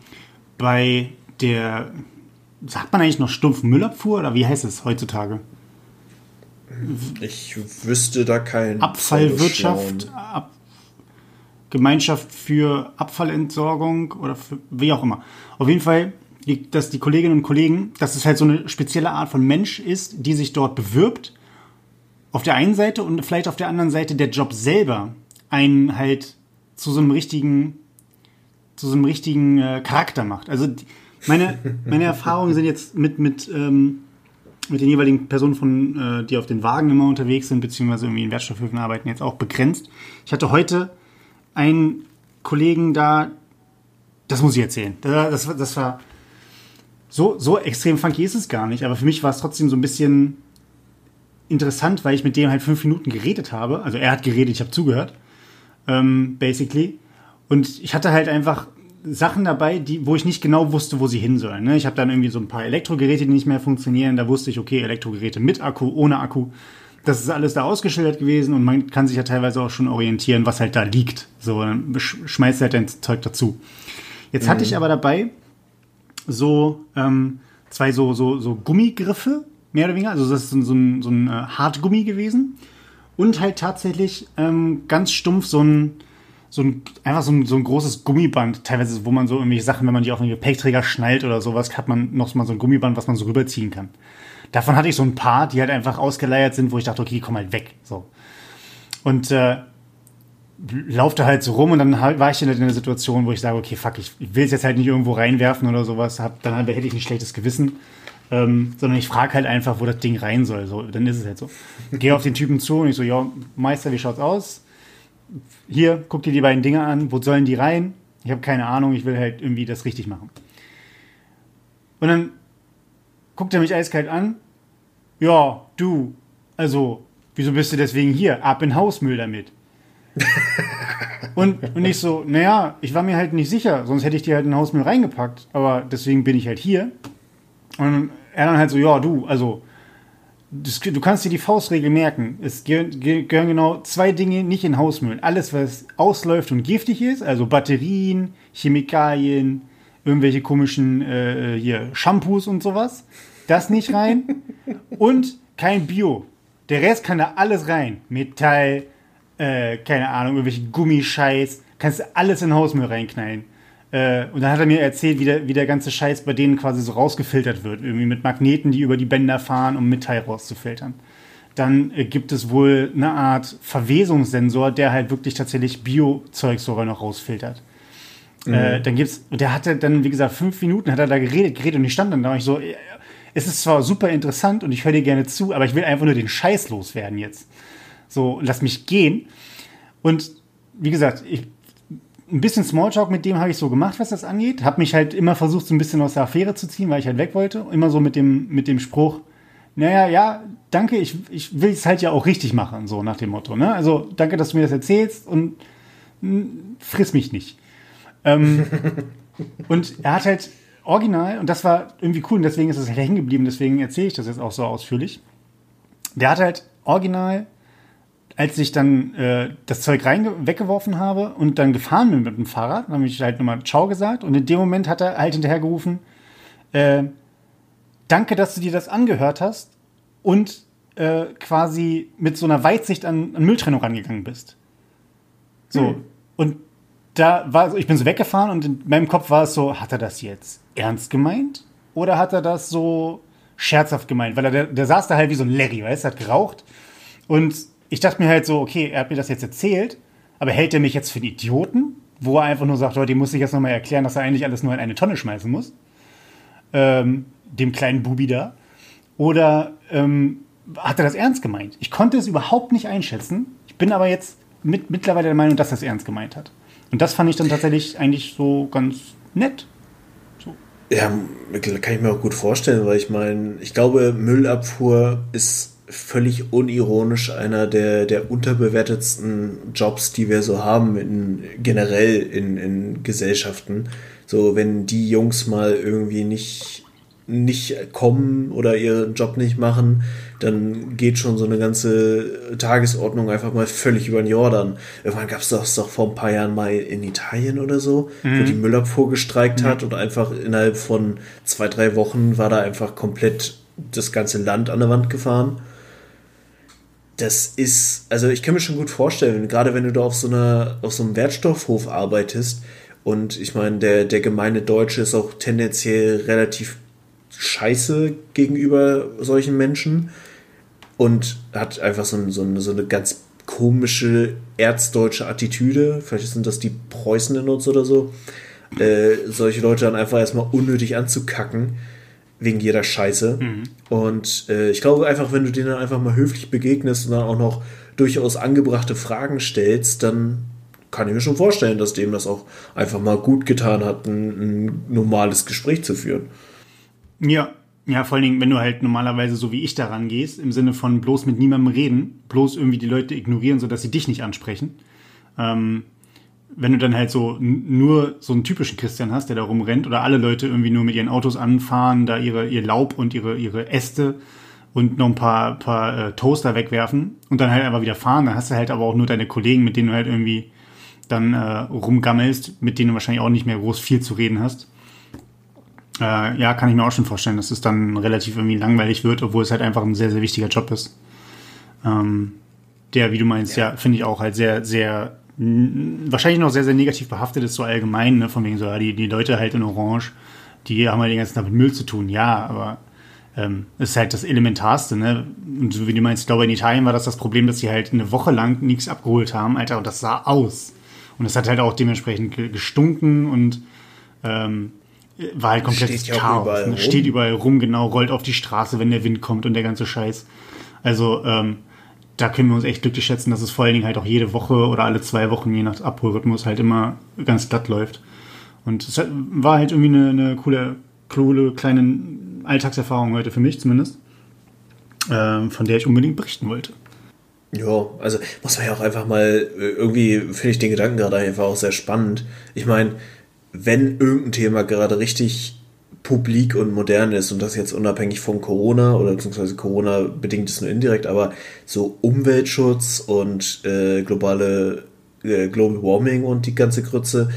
bei der, sagt man eigentlich noch stumpfen Müllabfuhr oder wie heißt es heutzutage? Ich wüsste da kein Abfallwirtschaft, Ab Gemeinschaft für Abfallentsorgung oder für, wie auch immer. Auf jeden Fall, dass die Kolleginnen und Kollegen, dass es halt so eine spezielle Art von Mensch ist, die sich dort bewirbt. Auf der einen Seite und vielleicht auf der anderen Seite der Job selber einen halt zu so einem richtigen, zu so einem richtigen äh, Charakter macht. Also meine, meine Erfahrungen sind jetzt mit, mit, ähm, mit den jeweiligen Personen von, äh, die auf den Wagen immer unterwegs sind, beziehungsweise irgendwie in Wertstoffhöfen arbeiten, jetzt auch begrenzt. Ich hatte heute einen Kollegen da, das muss ich erzählen. Das, das, das war so, so extrem funky ist es gar nicht, aber für mich war es trotzdem so ein bisschen interessant, weil ich mit dem halt fünf Minuten geredet habe. Also er hat geredet, ich habe zugehört ähm, basically. Und ich hatte halt einfach Sachen dabei, die, wo ich nicht genau wusste, wo sie hin sollen. Ne? Ich habe dann irgendwie so ein paar Elektrogeräte, die nicht mehr funktionieren. Da wusste ich, okay, Elektrogeräte mit Akku, ohne Akku. Das ist alles da ausgeschildert gewesen und man kann sich ja teilweise auch schon orientieren, was halt da liegt. So, dann schmeißt halt dein Zeug dazu. Jetzt mhm. hatte ich aber dabei so, ähm, zwei so, so, so Gummigriffe, mehr oder weniger. Also das ist so, so ein, so ein äh, Hartgummi gewesen. Und halt tatsächlich ähm, ganz stumpf so ein, so ein, einfach so ein, so ein großes Gummiband, teilweise, wo man so irgendwelche Sachen, wenn man die auf einen Gepäckträger schnallt oder sowas, hat man noch mal so ein Gummiband, was man so rüberziehen kann. Davon hatte ich so ein paar, die halt einfach ausgeleiert sind, wo ich dachte, okay, kommen halt weg. So. Und äh, laufte halt so rum und dann war ich in der Situation, wo ich sage, okay, fuck, ich will es jetzt halt nicht irgendwo reinwerfen oder sowas, hab, dann hätte ich ein schlechtes Gewissen. Ähm, sondern ich frage halt einfach, wo das Ding rein soll. So, dann ist es halt so. Gehe auf den Typen zu und ich so, ja, Meister, wie schaut's aus? Hier, guck dir die beiden Dinge an, wo sollen die rein? Ich habe keine Ahnung, ich will halt irgendwie das richtig machen. Und dann guckt er mich eiskalt an. Ja, du, also, wieso bist du deswegen hier? Ab in Hausmüll damit. und, und ich so, naja, ich war mir halt nicht sicher, sonst hätte ich die halt in Hausmüll reingepackt. Aber deswegen bin ich halt hier. Und er dann halt so, ja, du, also, das, du kannst dir die Faustregel merken. Es gehören, gehören genau zwei Dinge nicht in Hausmüll. Alles, was ausläuft und giftig ist, also Batterien, Chemikalien, irgendwelche komischen äh, hier Shampoos und sowas, das nicht rein. [LAUGHS] und kein Bio. Der Rest kann da alles rein. Metall, äh, keine Ahnung, irgendwelche Gummischeiß, kannst du alles in Hausmüll reinknallen. Äh, und dann hat er mir erzählt, wie der, wie der ganze Scheiß bei denen quasi so rausgefiltert wird. Irgendwie mit Magneten, die über die Bänder fahren, um Metall rauszufiltern. Dann äh, gibt es wohl eine Art Verwesungssensor, der halt wirklich tatsächlich Bio-Zeug sogar noch rausfiltert. Mhm. Äh, dann gibt's, und der hatte dann, wie gesagt, fünf Minuten hat er da geredet, geredet und ich stand dann da und ich so, äh, es ist zwar super interessant und ich höre dir gerne zu, aber ich will einfach nur den Scheiß loswerden jetzt. So, lass mich gehen. Und wie gesagt, ich ein bisschen Smalltalk mit dem habe ich so gemacht, was das angeht. Habe mich halt immer versucht, so ein bisschen aus der Affäre zu ziehen, weil ich halt weg wollte. Immer so mit dem, mit dem Spruch, naja, ja, danke, ich, ich will es halt ja auch richtig machen, so nach dem Motto. Ne? Also danke, dass du mir das erzählst und mh, hm, friss mich nicht. Ähm, [LAUGHS] und er hat halt original, und das war irgendwie cool, und deswegen ist es halt hängen geblieben, deswegen erzähle ich das jetzt auch so ausführlich. Der hat halt original als ich dann äh, das Zeug rein weggeworfen habe und dann gefahren bin mit dem Fahrrad, dann habe ich halt nochmal Ciao gesagt und in dem Moment hat er halt hinterhergerufen, äh, danke, dass du dir das angehört hast und äh, quasi mit so einer Weitsicht an, an Mülltrennung rangegangen bist. So. Hm. Und da war, ich bin so weggefahren und in meinem Kopf war es so, hat er das jetzt ernst gemeint? Oder hat er das so scherzhaft gemeint? Weil er, der, der saß da halt wie so ein Larry, weißt du, hat geraucht und ich dachte mir halt so, okay, er hat mir das jetzt erzählt, aber hält er mich jetzt für einen Idioten? Wo er einfach nur sagt, Leute, muss ich jetzt nochmal erklären, dass er eigentlich alles nur in eine Tonne schmeißen muss. Ähm, dem kleinen Bubi da. Oder ähm, hat er das ernst gemeint? Ich konnte es überhaupt nicht einschätzen. Ich bin aber jetzt mit, mittlerweile der Meinung, dass er es ernst gemeint hat. Und das fand ich dann tatsächlich eigentlich so ganz nett. So. Ja, kann ich mir auch gut vorstellen, weil ich meine, ich glaube, Müllabfuhr ist völlig unironisch einer der, der unterbewertetsten Jobs, die wir so haben, in, generell in, in Gesellschaften. So, wenn die Jungs mal irgendwie nicht, nicht kommen oder ihren Job nicht machen, dann geht schon so eine ganze Tagesordnung einfach mal völlig über den Jordan. Irgendwann gab es das doch vor ein paar Jahren mal in Italien oder so, mhm. wo die Müllabfuhr gestreikt mhm. hat und einfach innerhalb von zwei, drei Wochen war da einfach komplett das ganze Land an der Wand gefahren das ist, also ich kann mir schon gut vorstellen, gerade wenn du da auf so einer, auf so einem Wertstoffhof arbeitest und ich meine, der, der gemeine Deutsche ist auch tendenziell relativ scheiße gegenüber solchen Menschen und hat einfach so, so, eine, so eine ganz komische erzdeutsche Attitüde. Vielleicht sind das die Preußen in uns oder so. Äh, solche Leute dann einfach erstmal unnötig anzukacken wegen jeder Scheiße. Mhm. Und äh, ich glaube einfach, wenn du denen dann einfach mal höflich begegnest und dann auch noch durchaus angebrachte Fragen stellst, dann kann ich mir schon vorstellen, dass dem das auch einfach mal gut getan hat, ein, ein normales Gespräch zu führen. Ja, ja, vor allen Dingen, wenn du halt normalerweise so wie ich daran gehst, im Sinne von bloß mit niemandem reden, bloß irgendwie die Leute ignorieren, sodass sie dich nicht ansprechen. Ähm, wenn du dann halt so nur so einen typischen Christian hast, der da rumrennt, oder alle Leute irgendwie nur mit ihren Autos anfahren, da ihre, ihr Laub und ihre, ihre Äste und noch ein paar, paar äh, Toaster wegwerfen und dann halt einfach wieder fahren, dann hast du halt aber auch nur deine Kollegen, mit denen du halt irgendwie dann äh, rumgammelst, mit denen du wahrscheinlich auch nicht mehr groß viel zu reden hast. Äh, ja, kann ich mir auch schon vorstellen, dass es dann relativ irgendwie langweilig wird, obwohl es halt einfach ein sehr, sehr wichtiger Job ist. Ähm, der, wie du meinst, ja, ja finde ich auch halt sehr, sehr, wahrscheinlich noch sehr, sehr negativ behaftet ist, so allgemein, ne, von wegen so, ja, die, die Leute halt in Orange, die haben halt den ganzen Tag mit Müll zu tun, ja, aber ähm, ist halt das Elementarste, ne? Und so wie du meinst, ich glaube, in Italien war das das Problem, dass sie halt eine Woche lang nichts abgeholt haben, Alter, und das sah aus. Und es hat halt auch dementsprechend gestunken und ähm, war halt komplettes steht Chaos. Überall ne? Steht überall rum, genau, rollt auf die Straße, wenn der Wind kommt und der ganze Scheiß. Also, ähm, da können wir uns echt glücklich schätzen, dass es vor allen Dingen halt auch jede Woche oder alle zwei Wochen, je nach Abholrhythmus, halt immer ganz glatt läuft. Und es war halt irgendwie eine, eine coole, coole kleine Alltagserfahrung heute für mich zumindest, ähm, von der ich unbedingt berichten wollte. Ja, also muss man ja auch einfach mal, äh, irgendwie finde ich den Gedanken gerade einfach auch sehr spannend. Ich meine, wenn irgendein Thema gerade richtig publik und modern ist und das jetzt unabhängig von Corona oder beziehungsweise Corona bedingt es nur indirekt, aber so Umweltschutz und äh, globale äh, Global Warming und die ganze Grütze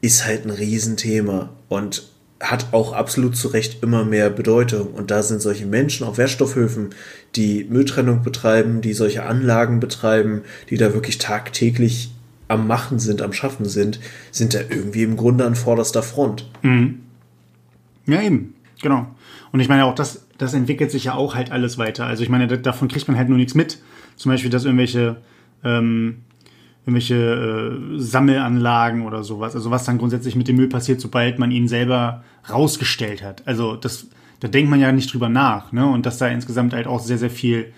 ist halt ein Riesenthema und hat auch absolut zu Recht immer mehr Bedeutung. Und da sind solche Menschen auf Wertstoffhöfen, die Mülltrennung betreiben, die solche Anlagen betreiben, die da wirklich tagtäglich am Machen sind, am Schaffen sind, sind da irgendwie im Grunde an vorderster Front. Mhm. Ja, eben, genau. Und ich meine auch, das, das entwickelt sich ja auch halt alles weiter. Also ich meine, davon kriegt man halt nur nichts mit. Zum Beispiel, dass irgendwelche, ähm, irgendwelche äh, Sammelanlagen oder sowas, also was dann grundsätzlich mit dem Müll passiert, sobald man ihn selber rausgestellt hat. Also das, da denkt man ja nicht drüber nach, ne? Und dass da insgesamt halt auch sehr, sehr viel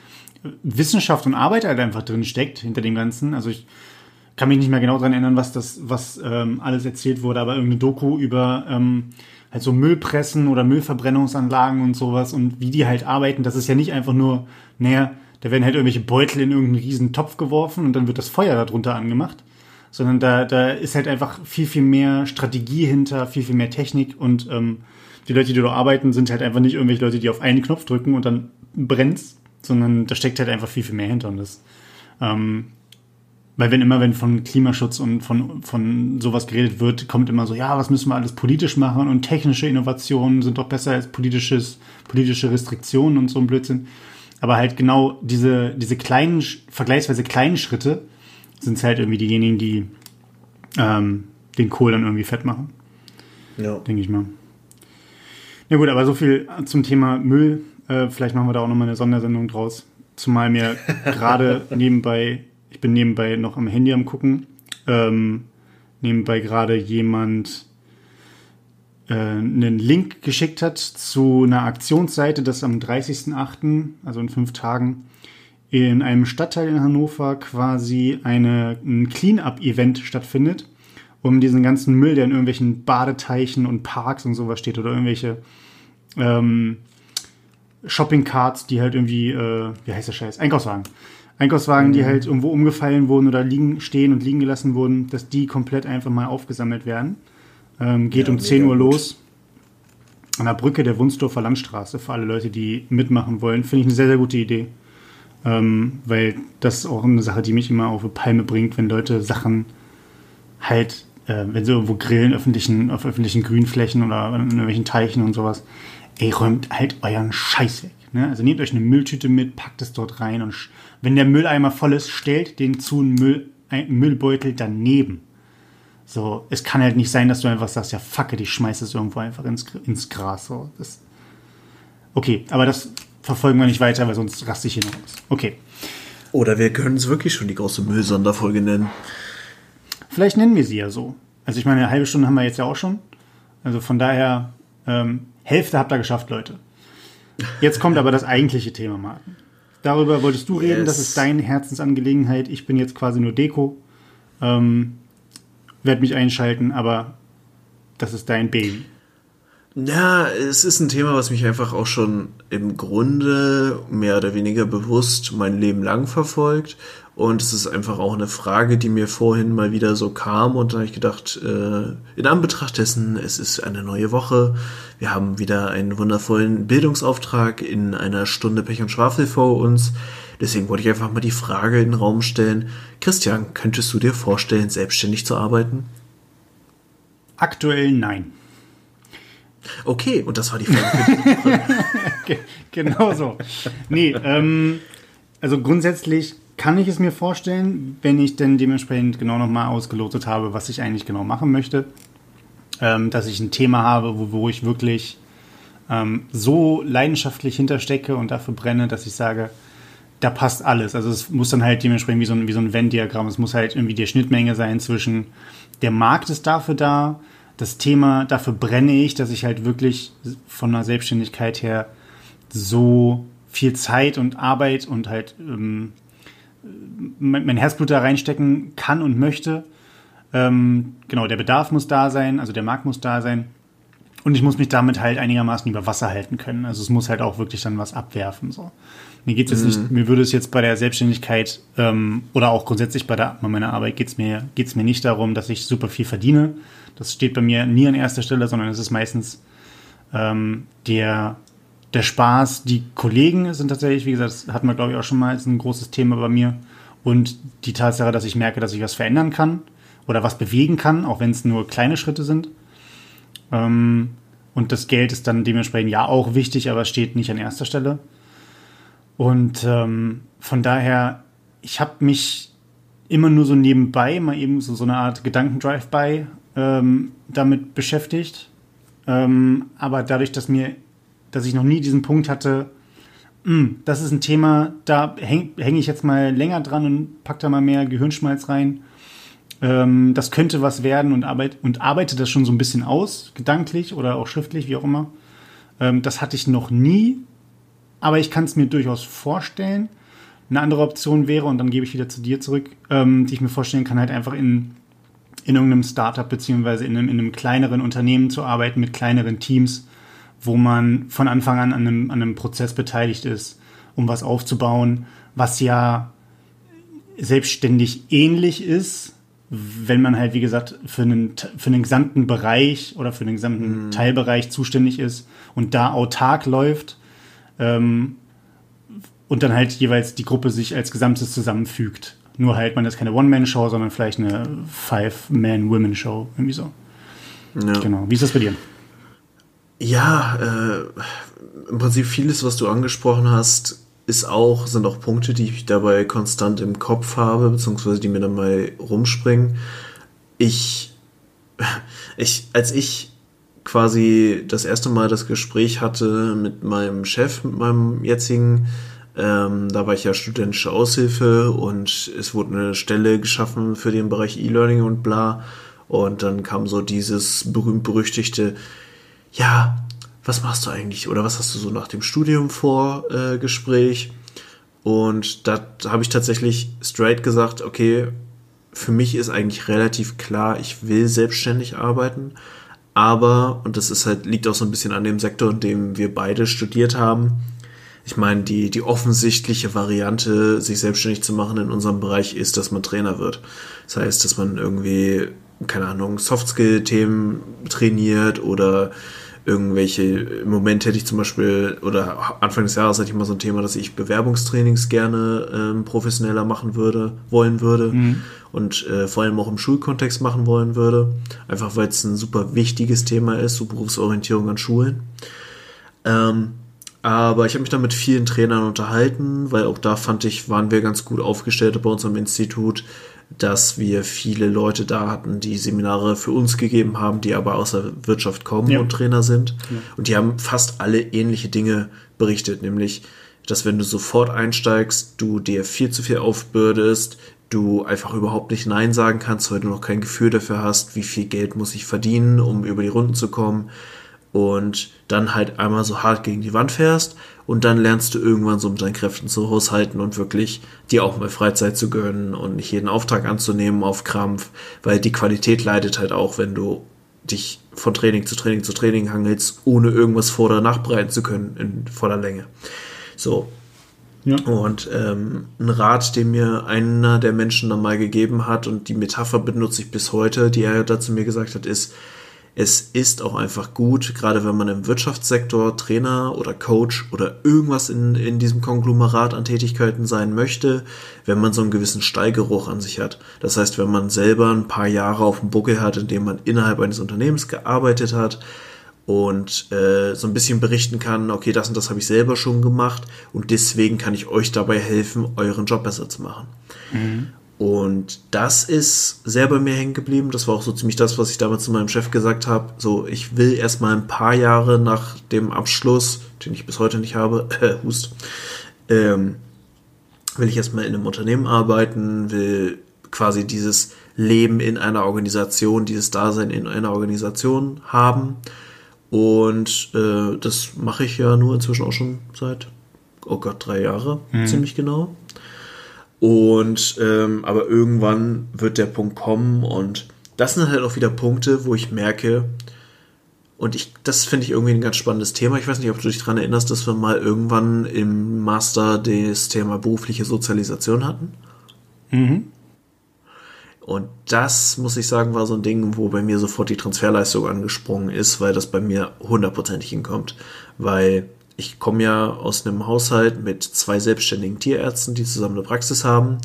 Wissenschaft und Arbeit halt einfach drin steckt hinter dem Ganzen. Also ich kann mich nicht mehr genau daran erinnern, was das, was ähm, alles erzählt wurde, aber irgendeine Doku über ähm, halt so Müllpressen oder Müllverbrennungsanlagen und sowas und wie die halt arbeiten. Das ist ja nicht einfach nur, naja, da werden halt irgendwelche Beutel in irgendeinen riesen Topf geworfen und dann wird das Feuer darunter angemacht. Sondern da, da ist halt einfach viel, viel mehr Strategie hinter, viel, viel mehr Technik und ähm, die Leute, die da arbeiten, sind halt einfach nicht irgendwelche Leute, die auf einen Knopf drücken und dann brennt's, sondern da steckt halt einfach viel, viel mehr hinter und das ähm, weil wenn immer, wenn von Klimaschutz und von, von sowas geredet wird, kommt immer so, ja, was müssen wir alles politisch machen und technische Innovationen sind doch besser als politisches, politische Restriktionen und so ein Blödsinn. Aber halt genau diese, diese kleinen, vergleichsweise kleinen Schritte sind halt irgendwie diejenigen, die ähm, den Kohl dann irgendwie fett machen. Ja. Denke ich mal. Na gut, aber so viel zum Thema Müll. Äh, vielleicht machen wir da auch nochmal eine Sondersendung draus. Zumal mir [LAUGHS] gerade nebenbei ich bin nebenbei noch am Handy am gucken. Ähm, nebenbei gerade jemand äh, einen Link geschickt hat zu einer Aktionsseite, das am 30.08., also in fünf Tagen, in einem Stadtteil in Hannover quasi eine, ein Clean-up-Event stattfindet, um diesen ganzen Müll, der in irgendwelchen Badeteichen und Parks und sowas steht oder irgendwelche ähm, Shopping-Carts, die halt irgendwie, äh, wie heißt der Scheiß, Einkaufswagen, Einkaufswagen, mhm. die halt irgendwo umgefallen wurden oder liegen, stehen und liegen gelassen wurden, dass die komplett einfach mal aufgesammelt werden. Ähm, geht ja, um 10 Uhr los. An der Brücke der Wunsdorfer Landstraße für alle Leute, die mitmachen wollen. Finde ich eine sehr, sehr gute Idee. Ähm, weil das ist auch eine Sache, die mich immer auf eine Palme bringt, wenn Leute Sachen halt, äh, wenn sie irgendwo grillen, öffentlichen, auf öffentlichen Grünflächen oder in irgendwelchen Teichen und sowas, ey, räumt halt euren Scheiß weg. Ne? Also nehmt euch eine Mülltüte mit, packt es dort rein und wenn der Mülleimer voll ist, stellt den zu einem Müll, Müllbeutel daneben. So, es kann halt nicht sein, dass du einfach sagst, ja, fuck it, ich schmeiß es irgendwo einfach ins, ins Gras. So, das, okay, aber das verfolgen wir nicht weiter, weil sonst raste ich hier noch aus. Okay. Oder wir können es wirklich schon die große Müllsonderfolge nennen. Vielleicht nennen wir sie ja so. Also ich meine, eine halbe Stunde haben wir jetzt ja auch schon. Also von daher, ähm, Hälfte habt ihr geschafft, Leute. Jetzt kommt aber das eigentliche Thema, Martin. Darüber wolltest du reden, yes. das ist deine Herzensangelegenheit. Ich bin jetzt quasi nur Deko. Ähm, werde mich einschalten, aber das ist dein Baby. Ja, es ist ein Thema, was mich einfach auch schon im Grunde mehr oder weniger bewusst mein Leben lang verfolgt. Und es ist einfach auch eine Frage, die mir vorhin mal wieder so kam. Und da habe ich gedacht, äh, in Anbetracht dessen, es ist eine neue Woche. Wir haben wieder einen wundervollen Bildungsauftrag in einer Stunde Pech und Schwafel vor uns. Deswegen wollte ich einfach mal die Frage in den Raum stellen. Christian, könntest du dir vorstellen, selbstständig zu arbeiten? Aktuell nein. Okay, und das war die Frage. [LAUGHS] genau so. Nee, ähm, also grundsätzlich kann ich es mir vorstellen, wenn ich denn dementsprechend genau nochmal ausgelotet habe, was ich eigentlich genau machen möchte, ähm, dass ich ein Thema habe, wo, wo ich wirklich ähm, so leidenschaftlich hinterstecke und dafür brenne, dass ich sage, da passt alles. Also es muss dann halt dementsprechend wie so ein, wie so ein Venn-Diagramm, es muss halt irgendwie die Schnittmenge sein zwischen der Markt ist dafür da, das Thema, dafür brenne ich, dass ich halt wirklich von einer Selbstständigkeit her so viel Zeit und Arbeit und halt ähm, mein, mein, Herzblut da reinstecken kann und möchte. Ähm, genau, der Bedarf muss da sein, also der Markt muss da sein. Und ich muss mich damit halt einigermaßen über Wasser halten können. Also es muss halt auch wirklich dann was abwerfen. So. Mir geht es mhm. nicht, mir würde es jetzt bei der Selbstständigkeit ähm, oder auch grundsätzlich bei, der, bei meiner Arbeit geht es mir, geht's mir nicht darum, dass ich super viel verdiene. Das steht bei mir nie an erster Stelle, sondern es ist meistens ähm, der, der Spaß. Die Kollegen sind tatsächlich, wie gesagt, das hatten wir glaube ich auch schon mal, ist ein großes Thema bei mir. Und die Tatsache, dass ich merke, dass ich was verändern kann oder was bewegen kann, auch wenn es nur kleine Schritte sind. Ähm, und das Geld ist dann dementsprechend ja auch wichtig, aber steht nicht an erster Stelle. Und ähm, von daher, ich habe mich immer nur so nebenbei, mal eben so, so eine Art Gedankendrive-by ähm, damit beschäftigt. Ähm, aber dadurch, dass mir, dass ich noch nie diesen Punkt hatte, mh, hm, das ist ein Thema, da hänge häng ich jetzt mal länger dran und pack da mal mehr Gehirnschmalz rein ähm, das könnte was werden und, arbeit, und arbeite das schon so ein bisschen aus, gedanklich oder auch schriftlich, wie auch immer. Ähm, das hatte ich noch nie, aber ich kann es mir durchaus vorstellen. Eine andere Option wäre, und dann gebe ich wieder zu dir zurück, ähm, die ich mir vorstellen kann, halt einfach in, in irgendeinem Startup beziehungsweise in einem, in einem kleineren Unternehmen zu arbeiten mit kleineren Teams, wo man von Anfang an an einem, an einem Prozess beteiligt ist, um was aufzubauen, was ja selbstständig ähnlich ist, wenn man halt, wie gesagt, für einen, für einen gesamten Bereich oder für den gesamten mhm. Teilbereich zuständig ist und da autark läuft ähm, und dann halt jeweils die Gruppe sich als Gesamtes zusammenfügt. Nur halt, man ist keine One-Man-Show, sondern vielleicht eine Five-Man-Women-Show, irgendwie so. Ja. Genau. Wie ist das bei dir? Ja, äh, im Prinzip vieles, was du angesprochen hast, ist auch, sind auch Punkte, die ich dabei konstant im Kopf habe, beziehungsweise die mir dann mal rumspringen. Ich, [LAUGHS] ich, als ich quasi das erste Mal das Gespräch hatte mit meinem Chef, mit meinem jetzigen, ähm, da war ich ja studentische Aushilfe und es wurde eine Stelle geschaffen für den Bereich E-Learning und bla. Und dann kam so dieses berühmt-berüchtigte, ja, was machst du eigentlich oder was hast du so nach dem Studium vor äh, Gespräch? Und da habe ich tatsächlich straight gesagt, okay, für mich ist eigentlich relativ klar, ich will selbstständig arbeiten, aber, und das ist halt, liegt auch so ein bisschen an dem Sektor, in dem wir beide studiert haben. Ich meine, die, die offensichtliche Variante, sich selbstständig zu machen in unserem Bereich, ist, dass man Trainer wird. Das heißt, dass man irgendwie, keine Ahnung, Softskill-Themen trainiert oder irgendwelche, im Moment hätte ich zum Beispiel, oder Anfang des Jahres hatte ich mal so ein Thema, dass ich Bewerbungstrainings gerne ähm, professioneller machen würde, wollen würde mhm. und äh, vor allem auch im Schulkontext machen wollen würde. Einfach weil es ein super wichtiges Thema ist, so Berufsorientierung an Schulen. Ähm, aber ich habe mich da mit vielen Trainern unterhalten, weil auch da fand ich, waren wir ganz gut aufgestellt bei unserem Institut dass wir viele Leute da hatten, die Seminare für uns gegeben haben, die aber aus der Wirtschaft kommen ja. und Trainer sind. Ja. Und die haben fast alle ähnliche Dinge berichtet, nämlich, dass wenn du sofort einsteigst, du dir viel zu viel aufbürdest, du einfach überhaupt nicht Nein sagen kannst, weil du noch kein Gefühl dafür hast, wie viel Geld muss ich verdienen, um über die Runden zu kommen und dann halt einmal so hart gegen die Wand fährst und dann lernst du irgendwann so mit deinen Kräften zu haushalten und wirklich dir auch mal Freizeit zu gönnen und nicht jeden Auftrag anzunehmen auf Krampf, weil die Qualität leidet halt auch, wenn du dich von Training zu Training zu Training hangelst, ohne irgendwas vor- oder nachbereiten zu können in voller Länge. So. Ja. Und ähm, ein Rat, den mir einer der Menschen dann mal gegeben hat und die Metapher benutze ich bis heute, die er dazu mir gesagt hat, ist, es ist auch einfach gut, gerade wenn man im Wirtschaftssektor Trainer oder Coach oder irgendwas in, in diesem Konglomerat an Tätigkeiten sein möchte, wenn man so einen gewissen Steigeruch an sich hat. Das heißt, wenn man selber ein paar Jahre auf dem Buckel hat, in dem man innerhalb eines Unternehmens gearbeitet hat und äh, so ein bisschen berichten kann, okay, das und das habe ich selber schon gemacht und deswegen kann ich euch dabei helfen, euren Job besser zu machen. Mhm. Und das ist sehr bei mir hängen geblieben. Das war auch so ziemlich das, was ich damals zu meinem Chef gesagt habe. So, ich will erstmal ein paar Jahre nach dem Abschluss, den ich bis heute nicht habe, [LAUGHS] äh, Hust, ähm, will ich erstmal in einem Unternehmen arbeiten, will quasi dieses Leben in einer Organisation, dieses Dasein in einer Organisation haben. Und äh, das mache ich ja nur inzwischen auch schon seit, oh Gott, drei Jahre, mhm. ziemlich genau. Und ähm, aber irgendwann wird der Punkt kommen und das sind halt auch wieder Punkte, wo ich merke, und ich, das finde ich irgendwie ein ganz spannendes Thema. Ich weiß nicht, ob du dich daran erinnerst, dass wir mal irgendwann im Master das Thema berufliche Sozialisation hatten. Mhm. Und das, muss ich sagen, war so ein Ding, wo bei mir sofort die Transferleistung angesprungen ist, weil das bei mir hundertprozentig hinkommt. Weil ich komme ja aus einem Haushalt mit zwei selbstständigen Tierärzten, die zusammen eine Praxis haben.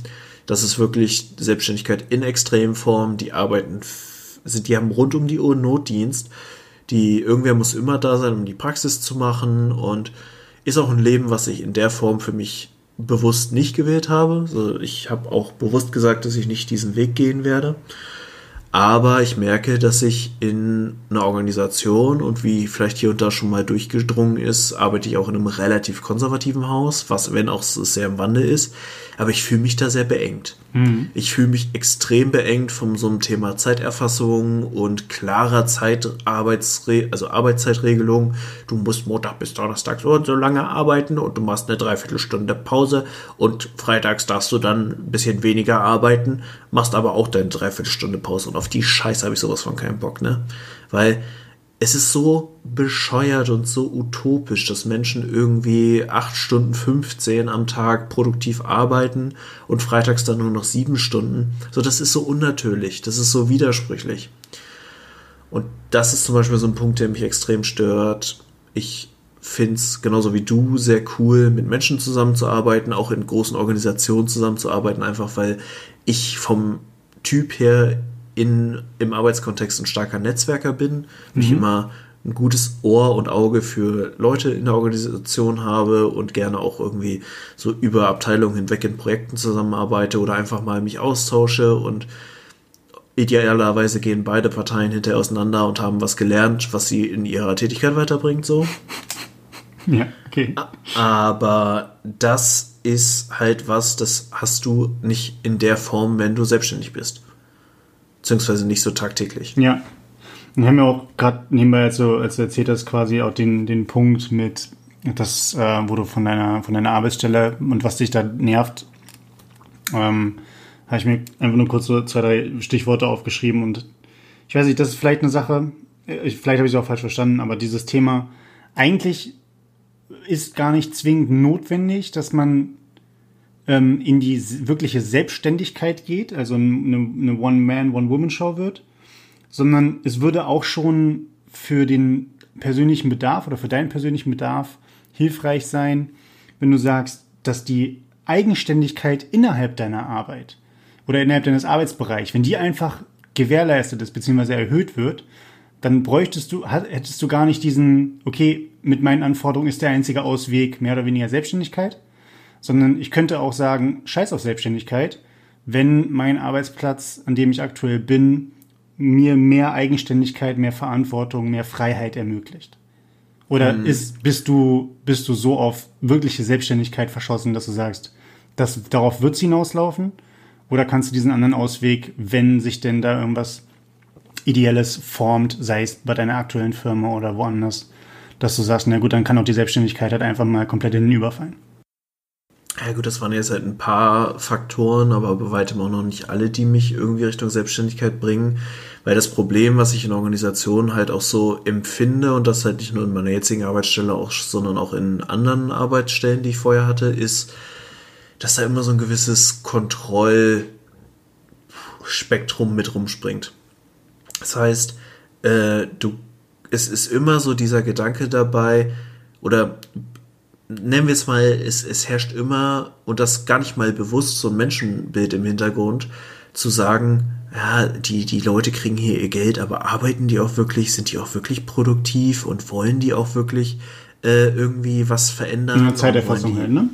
Das ist wirklich Selbstständigkeit in Extremform. Die arbeiten, sind, die haben rund um die Uhr Notdienst. Die, irgendwer muss immer da sein, um die Praxis zu machen und ist auch ein Leben, was ich in der Form für mich bewusst nicht gewählt habe. Also ich habe auch bewusst gesagt, dass ich nicht diesen Weg gehen werde. Aber ich merke, dass ich in einer Organisation und wie vielleicht hier und da schon mal durchgedrungen ist, arbeite ich auch in einem relativ konservativen Haus, was, wenn auch sehr im Wandel ist. Aber ich fühle mich da sehr beengt. Mhm. Ich fühle mich extrem beengt von so einem Thema Zeiterfassung und klarer Zeitarbeitsre also Arbeitszeitregelung. Du musst Montag bis Donnerstag so und so lange arbeiten und du machst eine Dreiviertelstunde Pause und freitags darfst du dann ein bisschen weniger arbeiten, machst aber auch deine Dreiviertelstunde Pause und auf die Scheiße habe ich sowas von keinen Bock, ne? Weil es ist so bescheuert und so utopisch, dass Menschen irgendwie 8 Stunden 15 am Tag produktiv arbeiten und freitags dann nur noch 7 Stunden. So, das ist so unnatürlich, das ist so widersprüchlich. Und das ist zum Beispiel so ein Punkt, der mich extrem stört. Ich finde es genauso wie du sehr cool, mit Menschen zusammenzuarbeiten, auch in großen Organisationen zusammenzuarbeiten, einfach weil ich vom Typ her in, im Arbeitskontext ein starker Netzwerker bin, mhm. ich immer ein gutes Ohr und Auge für Leute in der Organisation habe und gerne auch irgendwie so über Abteilungen hinweg in Projekten zusammenarbeite oder einfach mal mich austausche und idealerweise gehen beide Parteien hinterher auseinander und haben was gelernt, was sie in ihrer Tätigkeit weiterbringt, so. [LAUGHS] Ja, okay. Aber das ist halt was, das hast du nicht in der Form, wenn du selbstständig bist beziehungsweise nicht so tagtäglich. Ja. Wir haben ja auch gerade nebenbei, als du, als du erzählt hast, quasi auch den, den Punkt mit, das, äh, wo du von deiner, von deiner Arbeitsstelle und was dich da nervt, ähm, habe ich mir einfach nur kurz so zwei, drei Stichworte aufgeschrieben und ich weiß nicht, das ist vielleicht eine Sache, äh, vielleicht habe ich es auch falsch verstanden, aber dieses Thema, eigentlich ist gar nicht zwingend notwendig, dass man ähm, in die wirkliche Selbstständigkeit geht, also eine, eine One-Man, One-Woman-Show wird, sondern es würde auch schon für den persönlichen Bedarf oder für deinen persönlichen Bedarf hilfreich sein, wenn du sagst, dass die Eigenständigkeit innerhalb deiner Arbeit oder innerhalb deines Arbeitsbereichs, wenn die einfach gewährleistet ist bzw. erhöht wird, dann bräuchtest du, hättest du gar nicht diesen, okay, mit meinen Anforderungen ist der einzige Ausweg mehr oder weniger Selbstständigkeit, sondern ich könnte auch sagen, scheiß auf Selbstständigkeit, wenn mein Arbeitsplatz, an dem ich aktuell bin, mir mehr Eigenständigkeit, mehr Verantwortung, mehr Freiheit ermöglicht. Oder mhm. ist, bist du, bist du so auf wirkliche Selbstständigkeit verschossen, dass du sagst, das, darauf wird es hinauslaufen? Oder kannst du diesen anderen Ausweg, wenn sich denn da irgendwas Ideelles formt, sei es bei deiner aktuellen Firma oder woanders, dass du sagst, na gut, dann kann auch die Selbstständigkeit halt einfach mal komplett hinüberfallen. Ja gut, das waren jetzt halt ein paar Faktoren, aber bei weitem auch noch nicht alle, die mich irgendwie Richtung Selbstständigkeit bringen. Weil das Problem, was ich in Organisationen halt auch so empfinde, und das halt nicht nur in meiner jetzigen Arbeitsstelle, auch, sondern auch in anderen Arbeitsstellen, die ich vorher hatte, ist, dass da immer so ein gewisses Kontrollspektrum mit rumspringt. Das heißt, äh, du, es ist immer so dieser Gedanke dabei, oder nennen wir es mal, es, es herrscht immer, und das gar nicht mal bewusst, so ein Menschenbild im Hintergrund, zu sagen, ja, die, die Leute kriegen hier ihr Geld, aber arbeiten die auch wirklich, sind die auch wirklich produktiv und wollen die auch wirklich äh, irgendwie was verändern? Eine Zeiterfassung halt, ne?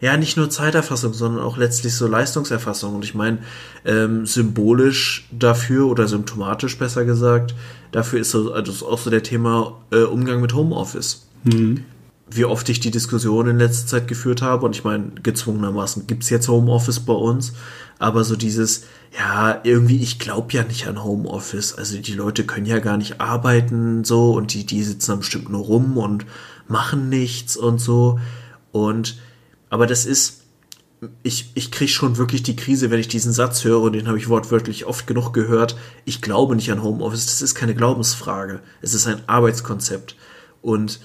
Ja, nicht nur Zeiterfassung, sondern auch letztlich so Leistungserfassung. Und ich meine, ähm, symbolisch dafür oder symptomatisch besser gesagt, dafür ist so, also auch so der Thema äh, Umgang mit Homeoffice. Mhm. Wie oft ich die Diskussion in letzter Zeit geführt habe, und ich meine, gezwungenermaßen gibt's jetzt Homeoffice bei uns, aber so dieses, ja, irgendwie, ich glaube ja nicht an Homeoffice. Also die Leute können ja gar nicht arbeiten so und die, die sitzen dann bestimmt nur rum und machen nichts und so. Und aber das ist, ich, ich kriege schon wirklich die Krise, wenn ich diesen Satz höre, und den habe ich wortwörtlich oft genug gehört. Ich glaube nicht an Homeoffice. Das ist keine Glaubensfrage. Es ist ein Arbeitskonzept. Und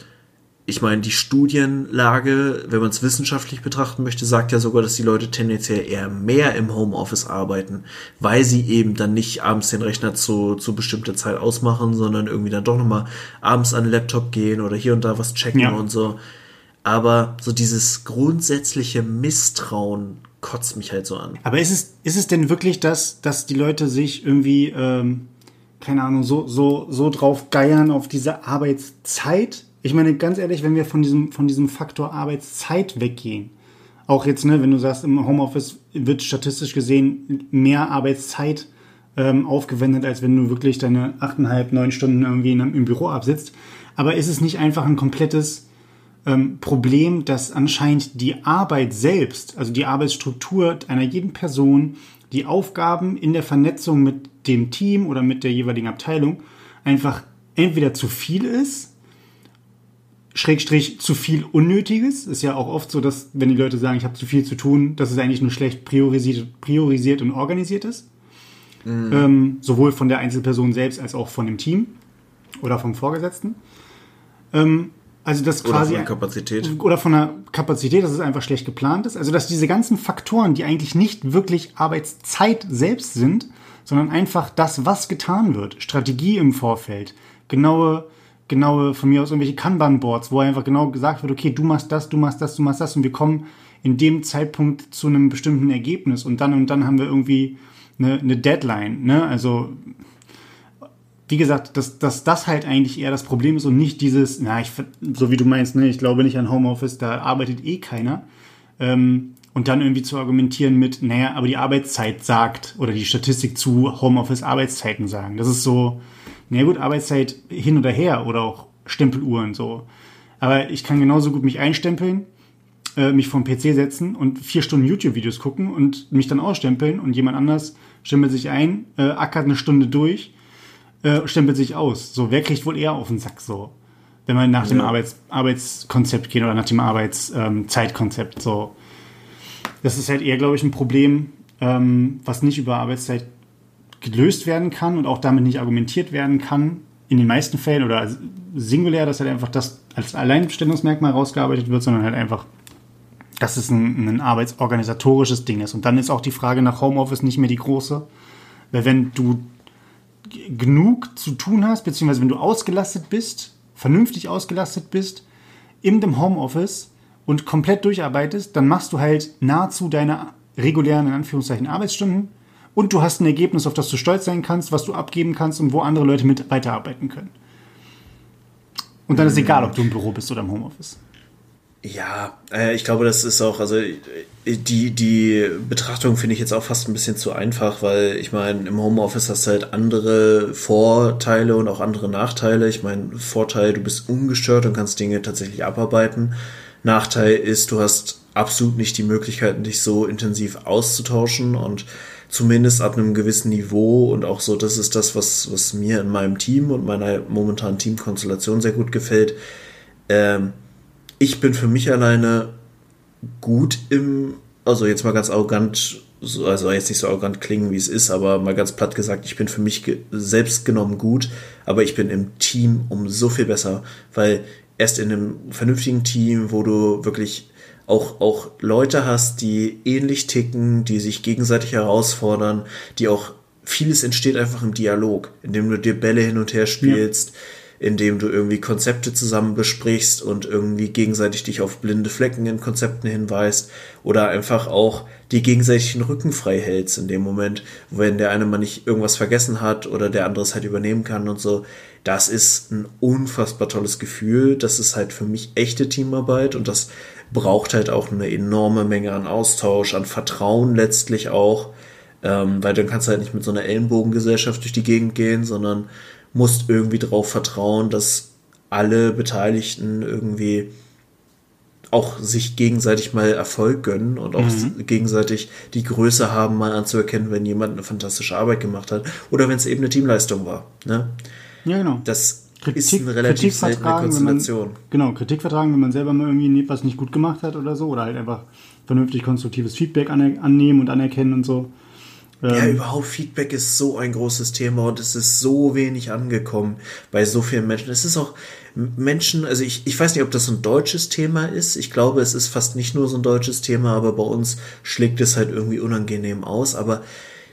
ich meine, die Studienlage, wenn man es wissenschaftlich betrachten möchte, sagt ja sogar, dass die Leute tendenziell eher mehr im Homeoffice arbeiten, weil sie eben dann nicht abends den Rechner zu, zu bestimmter Zeit ausmachen, sondern irgendwie dann doch nochmal abends an den Laptop gehen oder hier und da was checken ja. und so. Aber so dieses grundsätzliche Misstrauen kotzt mich halt so an. Aber ist es, ist es denn wirklich das, dass die Leute sich irgendwie, ähm, keine Ahnung, so, so, so drauf geiern auf diese Arbeitszeit? Ich meine, ganz ehrlich, wenn wir von diesem, von diesem Faktor Arbeitszeit weggehen, auch jetzt, ne, wenn du sagst, im Homeoffice wird statistisch gesehen mehr Arbeitszeit ähm, aufgewendet, als wenn du wirklich deine achteinhalb, neun Stunden irgendwie in, im Büro absitzt. Aber ist es nicht einfach ein komplettes ähm, Problem, dass anscheinend die Arbeit selbst, also die Arbeitsstruktur einer jeden Person, die Aufgaben in der Vernetzung mit dem Team oder mit der jeweiligen Abteilung einfach entweder zu viel ist, Schrägstrich zu viel Unnötiges. Ist ja auch oft so, dass wenn die Leute sagen, ich habe zu viel zu tun, dass es eigentlich nur schlecht priorisiert, priorisiert und organisiert ist. Mhm. Ähm, sowohl von der Einzelperson selbst als auch von dem Team oder vom Vorgesetzten. Ähm, also das quasi. Oder von der Kapazität. Oder von der Kapazität, dass es einfach schlecht geplant ist. Also dass diese ganzen Faktoren, die eigentlich nicht wirklich Arbeitszeit selbst sind, sondern einfach das, was getan wird. Strategie im Vorfeld, genaue, genaue, von mir aus irgendwelche Kanban-Boards, wo einfach genau gesagt wird, okay, du machst das, du machst das, du machst das und wir kommen in dem Zeitpunkt zu einem bestimmten Ergebnis und dann und dann haben wir irgendwie eine, eine Deadline. Ne? Also wie gesagt, dass, dass das halt eigentlich eher das Problem ist und nicht dieses, na, ich, so wie du meinst, ne, ich glaube nicht an Homeoffice, da arbeitet eh keiner. Ähm, und dann irgendwie zu argumentieren mit, naja, aber die Arbeitszeit sagt oder die Statistik zu Homeoffice Arbeitszeiten sagen. Das ist so, naja gut, Arbeitszeit hin oder her oder auch Stempeluhren so. Aber ich kann genauso gut mich einstempeln, äh, mich vom PC setzen und vier Stunden YouTube-Videos gucken und mich dann ausstempeln und jemand anders stempelt sich ein, äh, ackert eine Stunde durch äh, stempelt sich aus. So, wer kriegt wohl eher auf den Sack so? Wenn man nach ja. dem Arbeits Arbeitskonzept geht oder nach dem Arbeitszeitkonzept. Ähm, so. Das ist halt eher, glaube ich, ein Problem, ähm, was nicht über Arbeitszeit gelöst werden kann und auch damit nicht argumentiert werden kann. In den meisten Fällen oder singulär, dass halt einfach das als Alleinstellungsmerkmal rausgearbeitet wird, sondern halt einfach, dass es ein, ein arbeitsorganisatorisches Ding ist. Und dann ist auch die Frage nach Homeoffice nicht mehr die große. Weil wenn du genug zu tun hast, beziehungsweise wenn du ausgelastet bist, vernünftig ausgelastet bist, in dem Homeoffice und komplett durcharbeitest, dann machst du halt nahezu deine regulären, in Anführungszeichen, Arbeitsstunden und du hast ein Ergebnis, auf das du stolz sein kannst, was du abgeben kannst und wo andere Leute mit weiterarbeiten können. Und dann ist egal, ob du im Büro bist oder im Homeoffice. Ja, äh, ich glaube, das ist auch, also die, die Betrachtung finde ich jetzt auch fast ein bisschen zu einfach, weil ich meine, im Homeoffice hast du halt andere Vorteile und auch andere Nachteile. Ich meine, Vorteil, du bist ungestört und kannst Dinge tatsächlich abarbeiten. Nachteil ist, du hast absolut nicht die Möglichkeiten, dich so intensiv auszutauschen und zumindest ab einem gewissen Niveau und auch so, das ist das, was, was mir in meinem Team und meiner momentanen Teamkonstellation sehr gut gefällt. Ähm, ich bin für mich alleine gut im, also jetzt mal ganz arrogant, also jetzt nicht so arrogant klingen, wie es ist, aber mal ganz platt gesagt, ich bin für mich selbst genommen gut, aber ich bin im Team um so viel besser, weil erst in einem vernünftigen Team, wo du wirklich auch, auch Leute hast, die ähnlich ticken, die sich gegenseitig herausfordern, die auch vieles entsteht einfach im Dialog, indem du dir Bälle hin und her spielst. indem du irgendwie Konzepte zusammen besprichst und irgendwie gegenseitig dich auf blinde Flecken in Konzepten hinweist oder einfach auch die gegenseitigen Rücken frei hältst in dem Moment, wenn der eine mal nicht irgendwas vergessen hat oder der andere es halt übernehmen kann und so. Das ist ein unfassbar tolles Gefühl. Das ist halt für mich echte Teamarbeit und das braucht halt auch eine enorme Menge an Austausch, an Vertrauen letztlich auch. Ähm, weil dann kannst du halt nicht mit so einer Ellenbogengesellschaft durch die Gegend gehen, sondern musst irgendwie darauf vertrauen, dass alle Beteiligten irgendwie auch sich gegenseitig mal Erfolg gönnen und auch mhm. gegenseitig die Größe haben, mal anzuerkennen, wenn jemand eine fantastische Arbeit gemacht hat oder wenn es eben eine Teamleistung war. Ne? Ja, genau. Das Kritik, ist eine relativ seltene Konstellation. Man, genau, Kritik vertragen, wenn man selber mal irgendwie etwas nicht gut gemacht hat oder so oder halt einfach vernünftig konstruktives Feedback annehmen und anerkennen und so. Ja, ähm, überhaupt Feedback ist so ein großes Thema und es ist so wenig angekommen bei so vielen Menschen. Es ist auch Menschen, also ich, ich weiß nicht, ob das ein deutsches Thema ist. Ich glaube, es ist fast nicht nur so ein deutsches Thema, aber bei uns schlägt es halt irgendwie unangenehm aus. Aber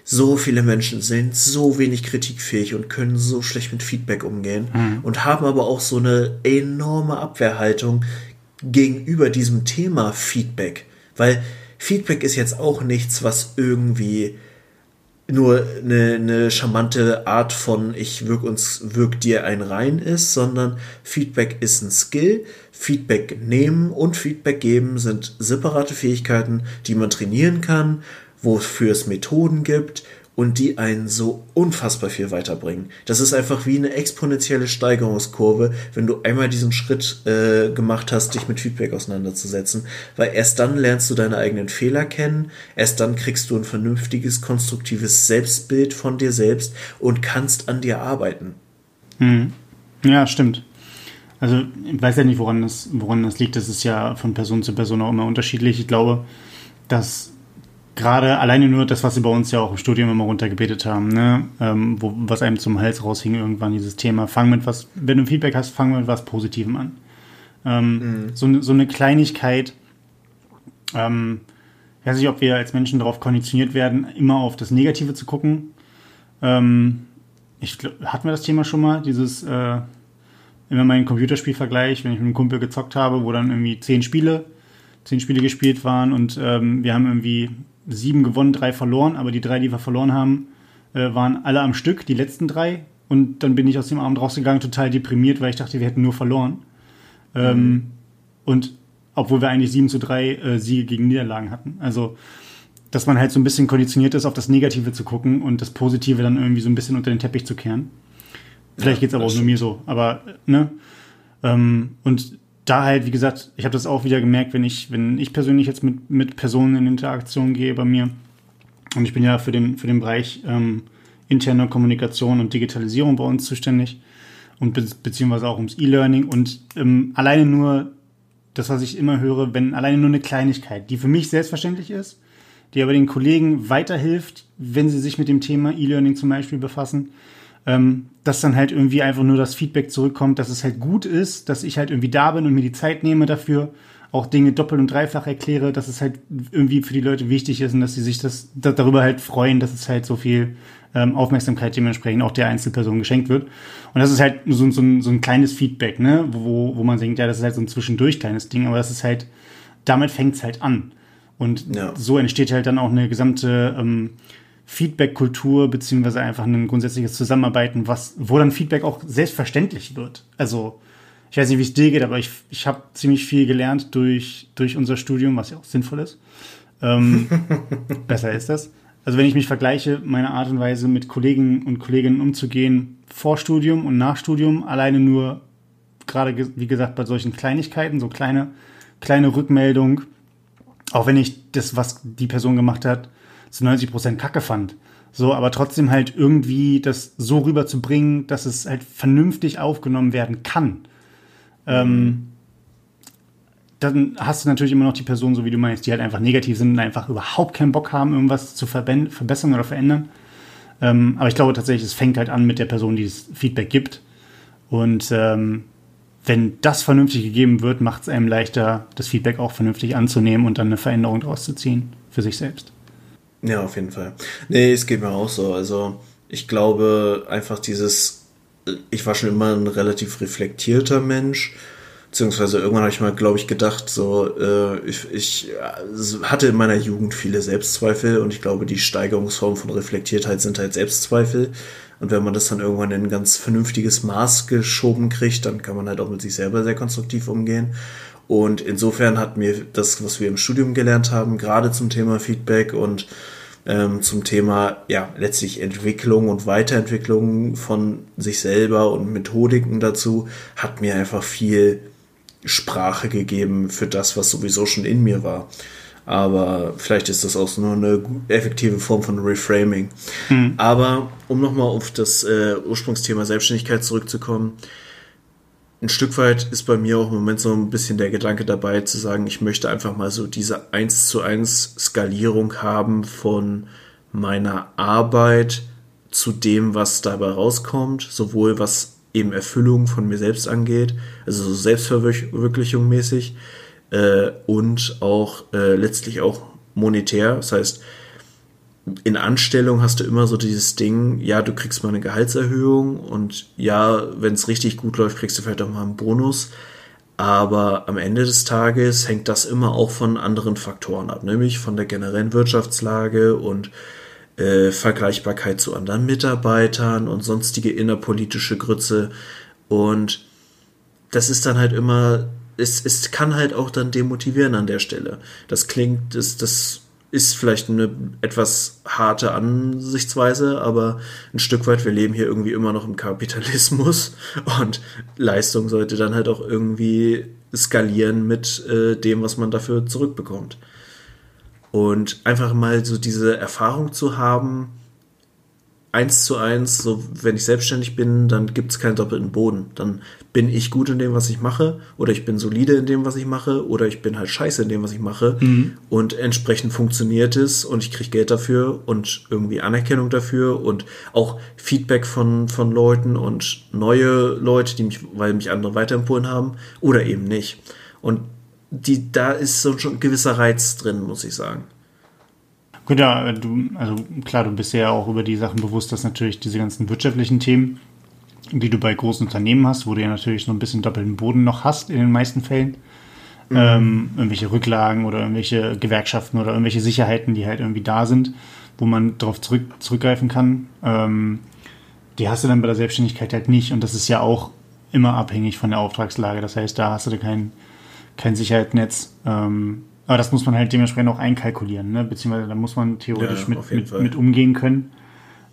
so viele Menschen sind so wenig kritikfähig und können so schlecht mit Feedback umgehen mhm. und haben aber auch so eine enorme Abwehrhaltung gegenüber diesem Thema Feedback. Weil Feedback ist jetzt auch nichts, was irgendwie nur eine, eine charmante Art von ich wirk uns wirk dir ein rein ist, sondern Feedback ist ein Skill. Feedback nehmen und Feedback geben sind separate Fähigkeiten, die man trainieren kann, wofür es Methoden gibt und die einen so unfassbar viel weiterbringen. Das ist einfach wie eine exponentielle Steigerungskurve, wenn du einmal diesen Schritt äh, gemacht hast, dich mit Feedback auseinanderzusetzen, weil erst dann lernst du deine eigenen Fehler kennen, erst dann kriegst du ein vernünftiges, konstruktives Selbstbild von dir selbst und kannst an dir arbeiten. Mhm. Ja, stimmt. Also ich weiß ja nicht, woran das, woran das liegt. Das ist ja von Person zu Person auch immer unterschiedlich. Ich glaube, dass gerade alleine nur das, was sie bei uns ja auch im Studium immer runtergebetet haben, ne? Ähm, wo, was einem zum Hals raushing irgendwann, dieses Thema, fang mit was, wenn du Feedback hast, fang mit was Positivem an. Ähm, mhm. so, so eine Kleinigkeit, ähm, ich weiß nicht, ob wir als Menschen darauf konditioniert werden, immer auf das Negative zu gucken. Ähm, ich glaub, hatten wir das Thema schon mal, dieses äh, immer meinen Computerspielvergleich, wenn ich mit einem Kumpel gezockt habe, wo dann irgendwie zehn Spiele, zehn Spiele gespielt waren und ähm, wir haben irgendwie sieben gewonnen, drei verloren, aber die drei, die wir verloren haben, äh, waren alle am Stück, die letzten drei. Und dann bin ich aus dem Abend rausgegangen, total deprimiert, weil ich dachte, wir hätten nur verloren. Ähm, mhm. und obwohl wir eigentlich sieben zu drei äh, Siege gegen Niederlagen hatten. Also, dass man halt so ein bisschen konditioniert ist, auf das Negative zu gucken und das Positive dann irgendwie so ein bisschen unter den Teppich zu kehren. Vielleicht ja, geht es aber auch nur mir so. Aber, ne? Ähm, und da halt, wie gesagt, ich habe das auch wieder gemerkt, wenn ich, wenn ich persönlich jetzt mit, mit Personen in Interaktion gehe bei mir, und ich bin ja für den, für den Bereich ähm, interne Kommunikation und Digitalisierung bei uns zuständig. Und be beziehungsweise auch ums E-Learning. Und ähm, alleine nur das, was ich immer höre, wenn alleine nur eine Kleinigkeit, die für mich selbstverständlich ist, die aber den Kollegen weiterhilft, wenn sie sich mit dem Thema E-Learning zum Beispiel befassen, ähm, dass dann halt irgendwie einfach nur das Feedback zurückkommt, dass es halt gut ist, dass ich halt irgendwie da bin und mir die Zeit nehme dafür, auch Dinge doppelt und dreifach erkläre, dass es halt irgendwie für die Leute wichtig ist und dass sie sich das, das darüber halt freuen, dass es halt so viel ähm, Aufmerksamkeit dementsprechend auch der Einzelperson geschenkt wird. Und das ist halt so, so, ein, so ein kleines Feedback, ne, wo, wo man denkt, ja, das ist halt so ein zwischendurch kleines Ding, aber das ist halt, damit fängt es halt an. Und ja. so entsteht halt dann auch eine gesamte ähm, Feedback-Kultur beziehungsweise einfach ein grundsätzliches Zusammenarbeiten, was, wo dann Feedback auch selbstverständlich wird. Also ich weiß nicht, wie es dir geht, aber ich, ich habe ziemlich viel gelernt durch, durch unser Studium, was ja auch sinnvoll ist. Ähm, [LAUGHS] besser ist das. Also wenn ich mich vergleiche, meine Art und Weise mit Kollegen und Kolleginnen umzugehen, vor Studium und nach Studium, alleine nur gerade, wie gesagt, bei solchen Kleinigkeiten, so kleine, kleine Rückmeldung, auch wenn ich das, was die Person gemacht hat, zu 90 Prozent Kacke fand. So, aber trotzdem halt irgendwie das so rüberzubringen, dass es halt vernünftig aufgenommen werden kann. Ähm, dann hast du natürlich immer noch die Personen, so wie du meinst, die halt einfach negativ sind und einfach überhaupt keinen Bock haben, irgendwas zu verbessern oder verändern. Ähm, aber ich glaube tatsächlich, es fängt halt an mit der Person, die das Feedback gibt. Und ähm, wenn das vernünftig gegeben wird, macht es einem leichter, das Feedback auch vernünftig anzunehmen und dann eine Veränderung daraus zu ziehen für sich selbst. Ja, auf jeden Fall. Nee, es geht mir auch so. Also ich glaube einfach dieses ich war schon immer ein relativ reflektierter Mensch. Beziehungsweise irgendwann habe ich mal, glaube ich, gedacht, so, äh, ich, ich hatte in meiner Jugend viele Selbstzweifel und ich glaube, die Steigerungsform von Reflektiertheit sind halt Selbstzweifel. Und wenn man das dann irgendwann in ein ganz vernünftiges Maß geschoben kriegt, dann kann man halt auch mit sich selber sehr konstruktiv umgehen. Und insofern hat mir das, was wir im Studium gelernt haben, gerade zum Thema Feedback und ähm, zum Thema ja letztlich Entwicklung und Weiterentwicklung von sich selber und Methodiken dazu, hat mir einfach viel Sprache gegeben für das, was sowieso schon in mir war. Aber vielleicht ist das auch nur eine effektive Form von Reframing. Mhm. Aber um nochmal auf das äh, Ursprungsthema Selbstständigkeit zurückzukommen, ein Stück weit ist bei mir auch im Moment so ein bisschen der Gedanke dabei zu sagen, ich möchte einfach mal so diese 1 zu 1 Skalierung haben von meiner Arbeit zu dem, was dabei rauskommt, sowohl was eben Erfüllung von mir selbst angeht, also so Selbstverwirklichung mäßig äh, und auch äh, letztlich auch monetär. Das heißt, in Anstellung hast du immer so dieses Ding, ja, du kriegst mal eine Gehaltserhöhung und ja, wenn es richtig gut läuft, kriegst du vielleicht auch mal einen Bonus. Aber am Ende des Tages hängt das immer auch von anderen Faktoren ab, nämlich von der generellen Wirtschaftslage und äh, Vergleichbarkeit zu anderen Mitarbeitern und sonstige innerpolitische Grütze. Und das ist dann halt immer, es, es kann halt auch dann demotivieren an der Stelle. Das klingt, das, das ist vielleicht eine etwas harte Ansichtsweise, aber ein Stück weit, wir leben hier irgendwie immer noch im Kapitalismus [LAUGHS] und Leistung sollte dann halt auch irgendwie skalieren mit äh, dem, was man dafür zurückbekommt. Und einfach mal so diese Erfahrung zu haben, eins zu eins, so wenn ich selbstständig bin, dann gibt es keinen doppelten Boden. Dann bin ich gut in dem, was ich mache, oder ich bin solide in dem, was ich mache, oder ich bin halt scheiße in dem, was ich mache. Mhm. Und entsprechend funktioniert es und ich kriege Geld dafür und irgendwie Anerkennung dafür und auch Feedback von, von Leuten und neue Leute, die mich, weil mich andere weiterempfohlen haben, oder eben nicht. Und die, da ist so schon ein gewisser Reiz drin, muss ich sagen. Gut, ja, du, also klar, du bist ja auch über die Sachen bewusst, dass natürlich diese ganzen wirtschaftlichen Themen, die du bei großen Unternehmen hast, wo du ja natürlich so ein bisschen doppelten Boden noch hast in den meisten Fällen, mhm. ähm, irgendwelche Rücklagen oder irgendwelche Gewerkschaften oder irgendwelche Sicherheiten, die halt irgendwie da sind, wo man darauf zurück, zurückgreifen kann, ähm, die hast du dann bei der Selbstständigkeit halt nicht. Und das ist ja auch immer abhängig von der Auftragslage. Das heißt, da hast du kein, kein Sicherheitsnetz. Ähm, aber das muss man halt dementsprechend auch einkalkulieren, ne? beziehungsweise da muss man theoretisch ja, mit, mit, mit, umgehen können.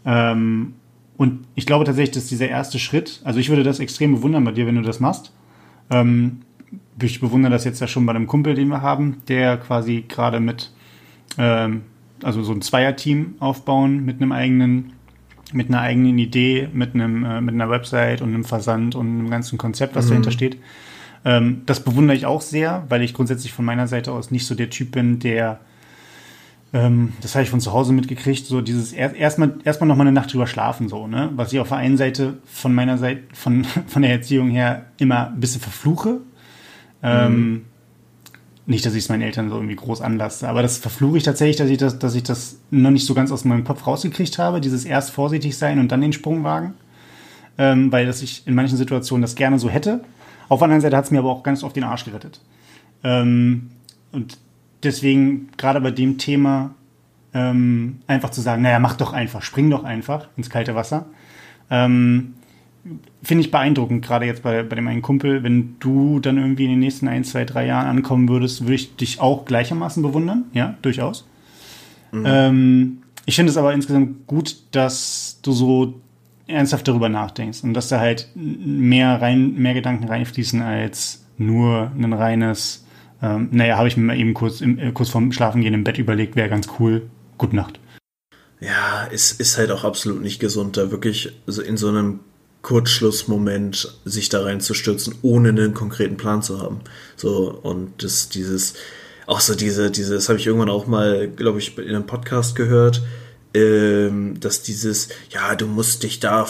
Ähm, und ich glaube tatsächlich, dass dieser erste Schritt, also ich würde das extrem bewundern bei dir, wenn du das machst. Ähm, ich bewundere das jetzt ja schon bei einem Kumpel, den wir haben, der quasi gerade mit, ähm, also so ein Zweierteam aufbauen mit einem eigenen, mit einer eigenen Idee, mit einem, äh, mit einer Website und einem Versand und einem ganzen Konzept, was mhm. dahinter steht. Ähm, das bewundere ich auch sehr, weil ich grundsätzlich von meiner Seite aus nicht so der Typ bin, der ähm, das habe ich von zu Hause mitgekriegt, so dieses er, erstmal erstmal noch mal eine Nacht drüber schlafen so, ne? Was ich auf der einen Seite von meiner Seite von [LAUGHS] von der Erziehung her immer ein bisschen verfluche. Ähm, mhm. nicht, dass ich es meinen Eltern so irgendwie groß anlasse, aber das verfluche ich tatsächlich, dass ich das, dass ich das noch nicht so ganz aus meinem Kopf rausgekriegt habe, dieses erst vorsichtig sein und dann den Sprung wagen, ähm, weil dass ich in manchen Situationen das gerne so hätte auf der anderen Seite hat es mir aber auch ganz oft den Arsch gerettet. Ähm, und deswegen, gerade bei dem Thema, ähm, einfach zu sagen, naja, mach doch einfach, spring doch einfach ins kalte Wasser. Ähm, Finde ich beeindruckend, gerade jetzt bei, bei dem einen Kumpel. Wenn du dann irgendwie in den nächsten ein, zwei, drei Jahren ankommen würdest, würde ich dich auch gleichermaßen bewundern. Ja, durchaus. Mhm. Ähm, ich finde es aber insgesamt gut, dass du so ernsthaft darüber nachdenkst und dass da halt mehr rein, mehr Gedanken reinfließen als nur ein reines, ähm, naja, habe ich mir mal eben kurz, im, äh, kurz vorm Schlafengehen im Bett überlegt, wäre ganz cool. Gute Nacht. Ja, es ist halt auch absolut nicht gesund, da wirklich so in so einem Kurzschlussmoment sich da reinzustürzen, ohne einen konkreten Plan zu haben. So, und das, dieses, auch so diese, diese, das habe ich irgendwann auch mal, glaube ich, in einem Podcast gehört, ähm, dass dieses, ja, du musst dich da,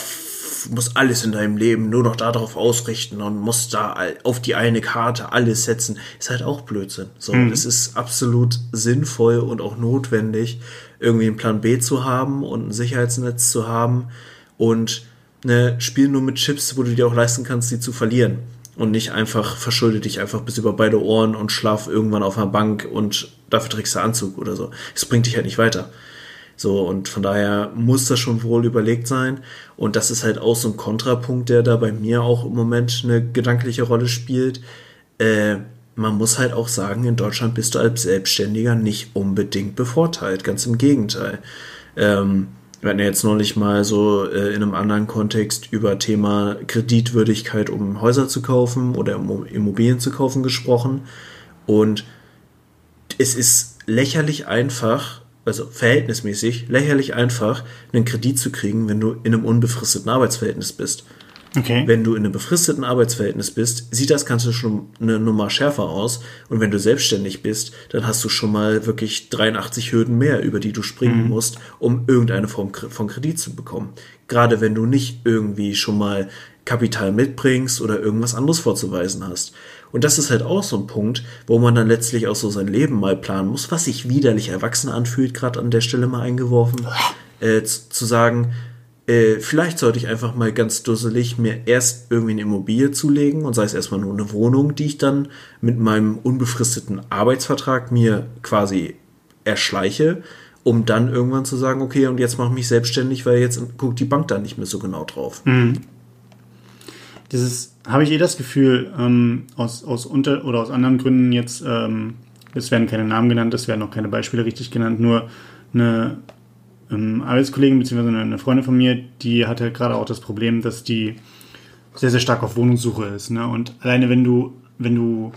musst alles in deinem Leben nur noch darauf ausrichten und musst da auf die eine Karte alles setzen, ist halt auch Blödsinn. So, mhm. es ist absolut sinnvoll und auch notwendig, irgendwie einen Plan B zu haben und ein Sicherheitsnetz zu haben und ne, spiel nur mit Chips, wo du dir auch leisten kannst, sie zu verlieren. Und nicht einfach verschulde dich einfach bis über beide Ohren und schlaf irgendwann auf einer Bank und dafür trägst du Anzug oder so. Es bringt dich halt nicht weiter. So, und von daher muss das schon wohl überlegt sein. Und das ist halt auch so ein Kontrapunkt, der da bei mir auch im Moment eine gedankliche Rolle spielt. Äh, man muss halt auch sagen, in Deutschland bist du als Selbstständiger nicht unbedingt bevorteilt. Ganz im Gegenteil. Ähm, wir hatten ja jetzt neulich mal so äh, in einem anderen Kontext über Thema Kreditwürdigkeit, um Häuser zu kaufen oder um Immobilien zu kaufen gesprochen. Und es ist lächerlich einfach, also verhältnismäßig lächerlich einfach, einen Kredit zu kriegen, wenn du in einem unbefristeten Arbeitsverhältnis bist. Okay. Wenn du in einem befristeten Arbeitsverhältnis bist, sieht das Ganze schon eine Nummer schärfer aus. Und wenn du selbstständig bist, dann hast du schon mal wirklich 83 Hürden mehr, über die du springen mhm. musst, um irgendeine Form von Kredit zu bekommen. Gerade wenn du nicht irgendwie schon mal Kapital mitbringst oder irgendwas anderes vorzuweisen hast. Und das ist halt auch so ein Punkt, wo man dann letztlich auch so sein Leben mal planen muss, was sich widerlich erwachsen anfühlt, gerade an der Stelle mal eingeworfen, äh, zu sagen, äh, vielleicht sollte ich einfach mal ganz dusselig mir erst irgendwie eine Immobilie zulegen und sei es erstmal nur eine Wohnung, die ich dann mit meinem unbefristeten Arbeitsvertrag mir quasi erschleiche, um dann irgendwann zu sagen, okay, und jetzt mache ich mich selbstständig, weil jetzt guckt die Bank da nicht mehr so genau drauf. Mhm. Dieses habe ich eh das Gefühl, ähm, aus, aus unter oder aus anderen Gründen jetzt, ähm, es werden keine Namen genannt, es werden auch keine Beispiele richtig genannt, nur eine ähm, Arbeitskollegen bzw. eine Freundin von mir, die hatte gerade auch das Problem, dass die sehr, sehr stark auf Wohnungssuche ist. Ne? Und alleine wenn du, wenn du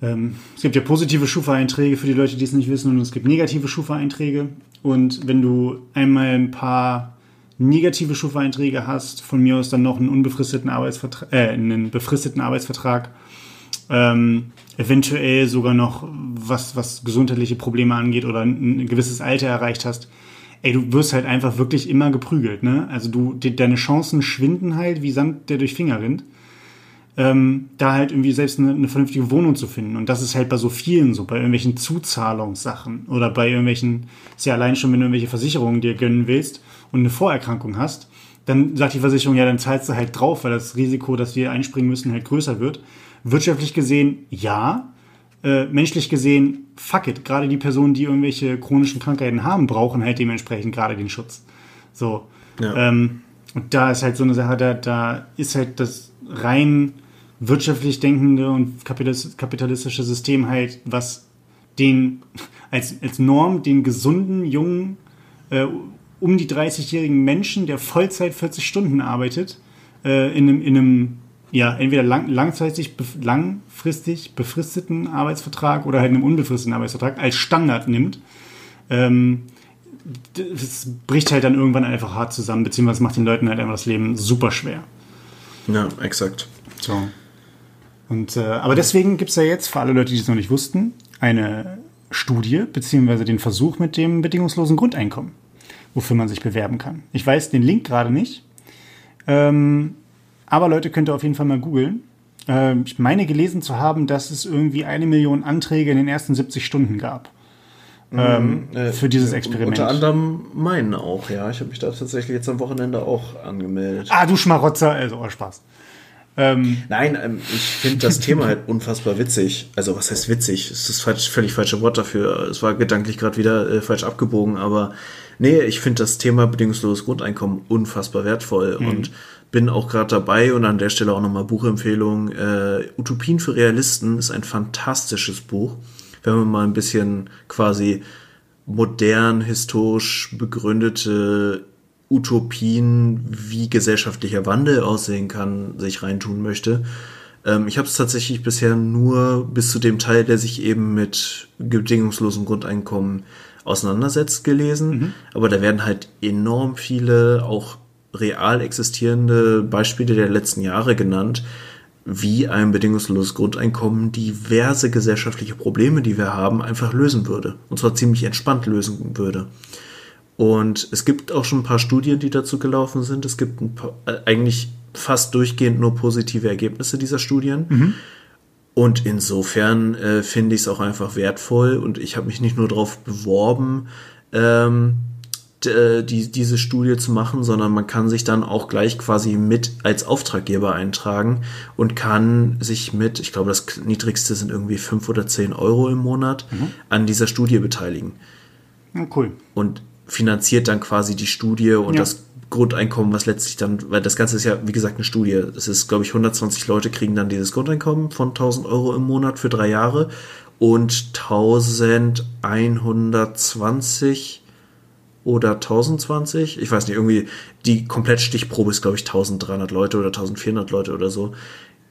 ähm, es gibt ja positive Schufa-Einträge für die Leute, die es nicht wissen, und es gibt negative Schufa-Einträge. Und wenn du einmal ein paar negative Schufa-Einträge hast, von mir aus dann noch einen unbefristeten Arbeitsvertrag, äh, einen befristeten Arbeitsvertrag, ähm, eventuell sogar noch was, was gesundheitliche Probleme angeht oder ein gewisses Alter erreicht hast, ey, du wirst halt einfach wirklich immer geprügelt, ne? Also du, die, deine Chancen schwinden halt wie Sand, der durch Finger rinnt. Ähm, da halt irgendwie selbst eine, eine, vernünftige Wohnung zu finden. Und das ist halt bei so vielen so, bei irgendwelchen Zuzahlungssachen oder bei irgendwelchen, ist ja allein schon, wenn du irgendwelche Versicherungen dir gönnen willst und eine Vorerkrankung hast, dann sagt die Versicherung, ja, dann zahlst du halt drauf, weil das Risiko, dass wir einspringen müssen, halt größer wird. Wirtschaftlich gesehen, ja, äh, menschlich gesehen, fuck it, gerade die Personen, die irgendwelche chronischen Krankheiten haben, brauchen halt dementsprechend gerade den Schutz. So. Ja. Ähm, und da ist halt so eine Sache, da, da ist halt das rein wirtschaftlich denkende und kapitalistische System halt, was den [LAUGHS] als, als Norm den gesunden, jungen, äh, um die 30-jährigen Menschen, der Vollzeit 40 Stunden arbeitet, äh, in einem, in einem ja, entweder lang, langzeitig, langfristig befristeten Arbeitsvertrag oder halt einen unbefristeten Arbeitsvertrag als Standard nimmt, ähm, das bricht halt dann irgendwann einfach hart zusammen, beziehungsweise macht den Leuten halt einfach das Leben super schwer. Ja, exakt. So. Und, äh, aber deswegen gibt es ja jetzt, für alle Leute, die es noch nicht wussten, eine Studie, beziehungsweise den Versuch mit dem bedingungslosen Grundeinkommen, wofür man sich bewerben kann. Ich weiß den Link gerade nicht. Ähm, aber Leute, könnt ihr auf jeden Fall mal googeln. Äh, ich meine gelesen zu haben, dass es irgendwie eine Million Anträge in den ersten 70 Stunden gab. Mhm. Ähm, äh, für dieses Experiment. Unter anderem meinen auch, ja. Ich habe mich da tatsächlich jetzt am Wochenende auch angemeldet. Ah, du Schmarotzer, also oh, Spaß. Ähm, Nein, ähm, ich finde das Thema halt unfassbar witzig. Also was heißt witzig? Es ist das völlig falsche Wort dafür. Es war gedanklich gerade wieder äh, falsch abgebogen, aber nee, ich finde das Thema bedingungsloses Grundeinkommen unfassbar wertvoll mhm. und bin auch gerade dabei und an der Stelle auch nochmal Buchempfehlung. Äh, Utopien für Realisten ist ein fantastisches Buch. Wenn man mal ein bisschen quasi modern, historisch begründete Utopien, wie gesellschaftlicher Wandel aussehen kann, sich reintun möchte. Ähm, ich habe es tatsächlich bisher nur bis zu dem Teil, der sich eben mit bedingungslosem Grundeinkommen auseinandersetzt, gelesen. Mhm. Aber da werden halt enorm viele auch real existierende Beispiele der letzten Jahre genannt, wie ein bedingungsloses Grundeinkommen diverse gesellschaftliche Probleme, die wir haben, einfach lösen würde. Und zwar ziemlich entspannt lösen würde. Und es gibt auch schon ein paar Studien, die dazu gelaufen sind. Es gibt paar, äh, eigentlich fast durchgehend nur positive Ergebnisse dieser Studien. Mhm. Und insofern äh, finde ich es auch einfach wertvoll und ich habe mich nicht nur darauf beworben, ähm, äh, die, diese Studie zu machen, sondern man kann sich dann auch gleich quasi mit als Auftraggeber eintragen und kann sich mit, ich glaube, das niedrigste sind irgendwie 5 oder 10 Euro im Monat, mhm. an dieser Studie beteiligen. Cool. Und finanziert dann quasi die Studie und ja. das Grundeinkommen, was letztlich dann, weil das Ganze ist ja, wie gesagt, eine Studie. Es ist, glaube ich, 120 Leute kriegen dann dieses Grundeinkommen von 1000 Euro im Monat für drei Jahre und 1120 oder 1020, ich weiß nicht, irgendwie die Komplettstichprobe ist, glaube ich, 1300 Leute oder 1400 Leute oder so,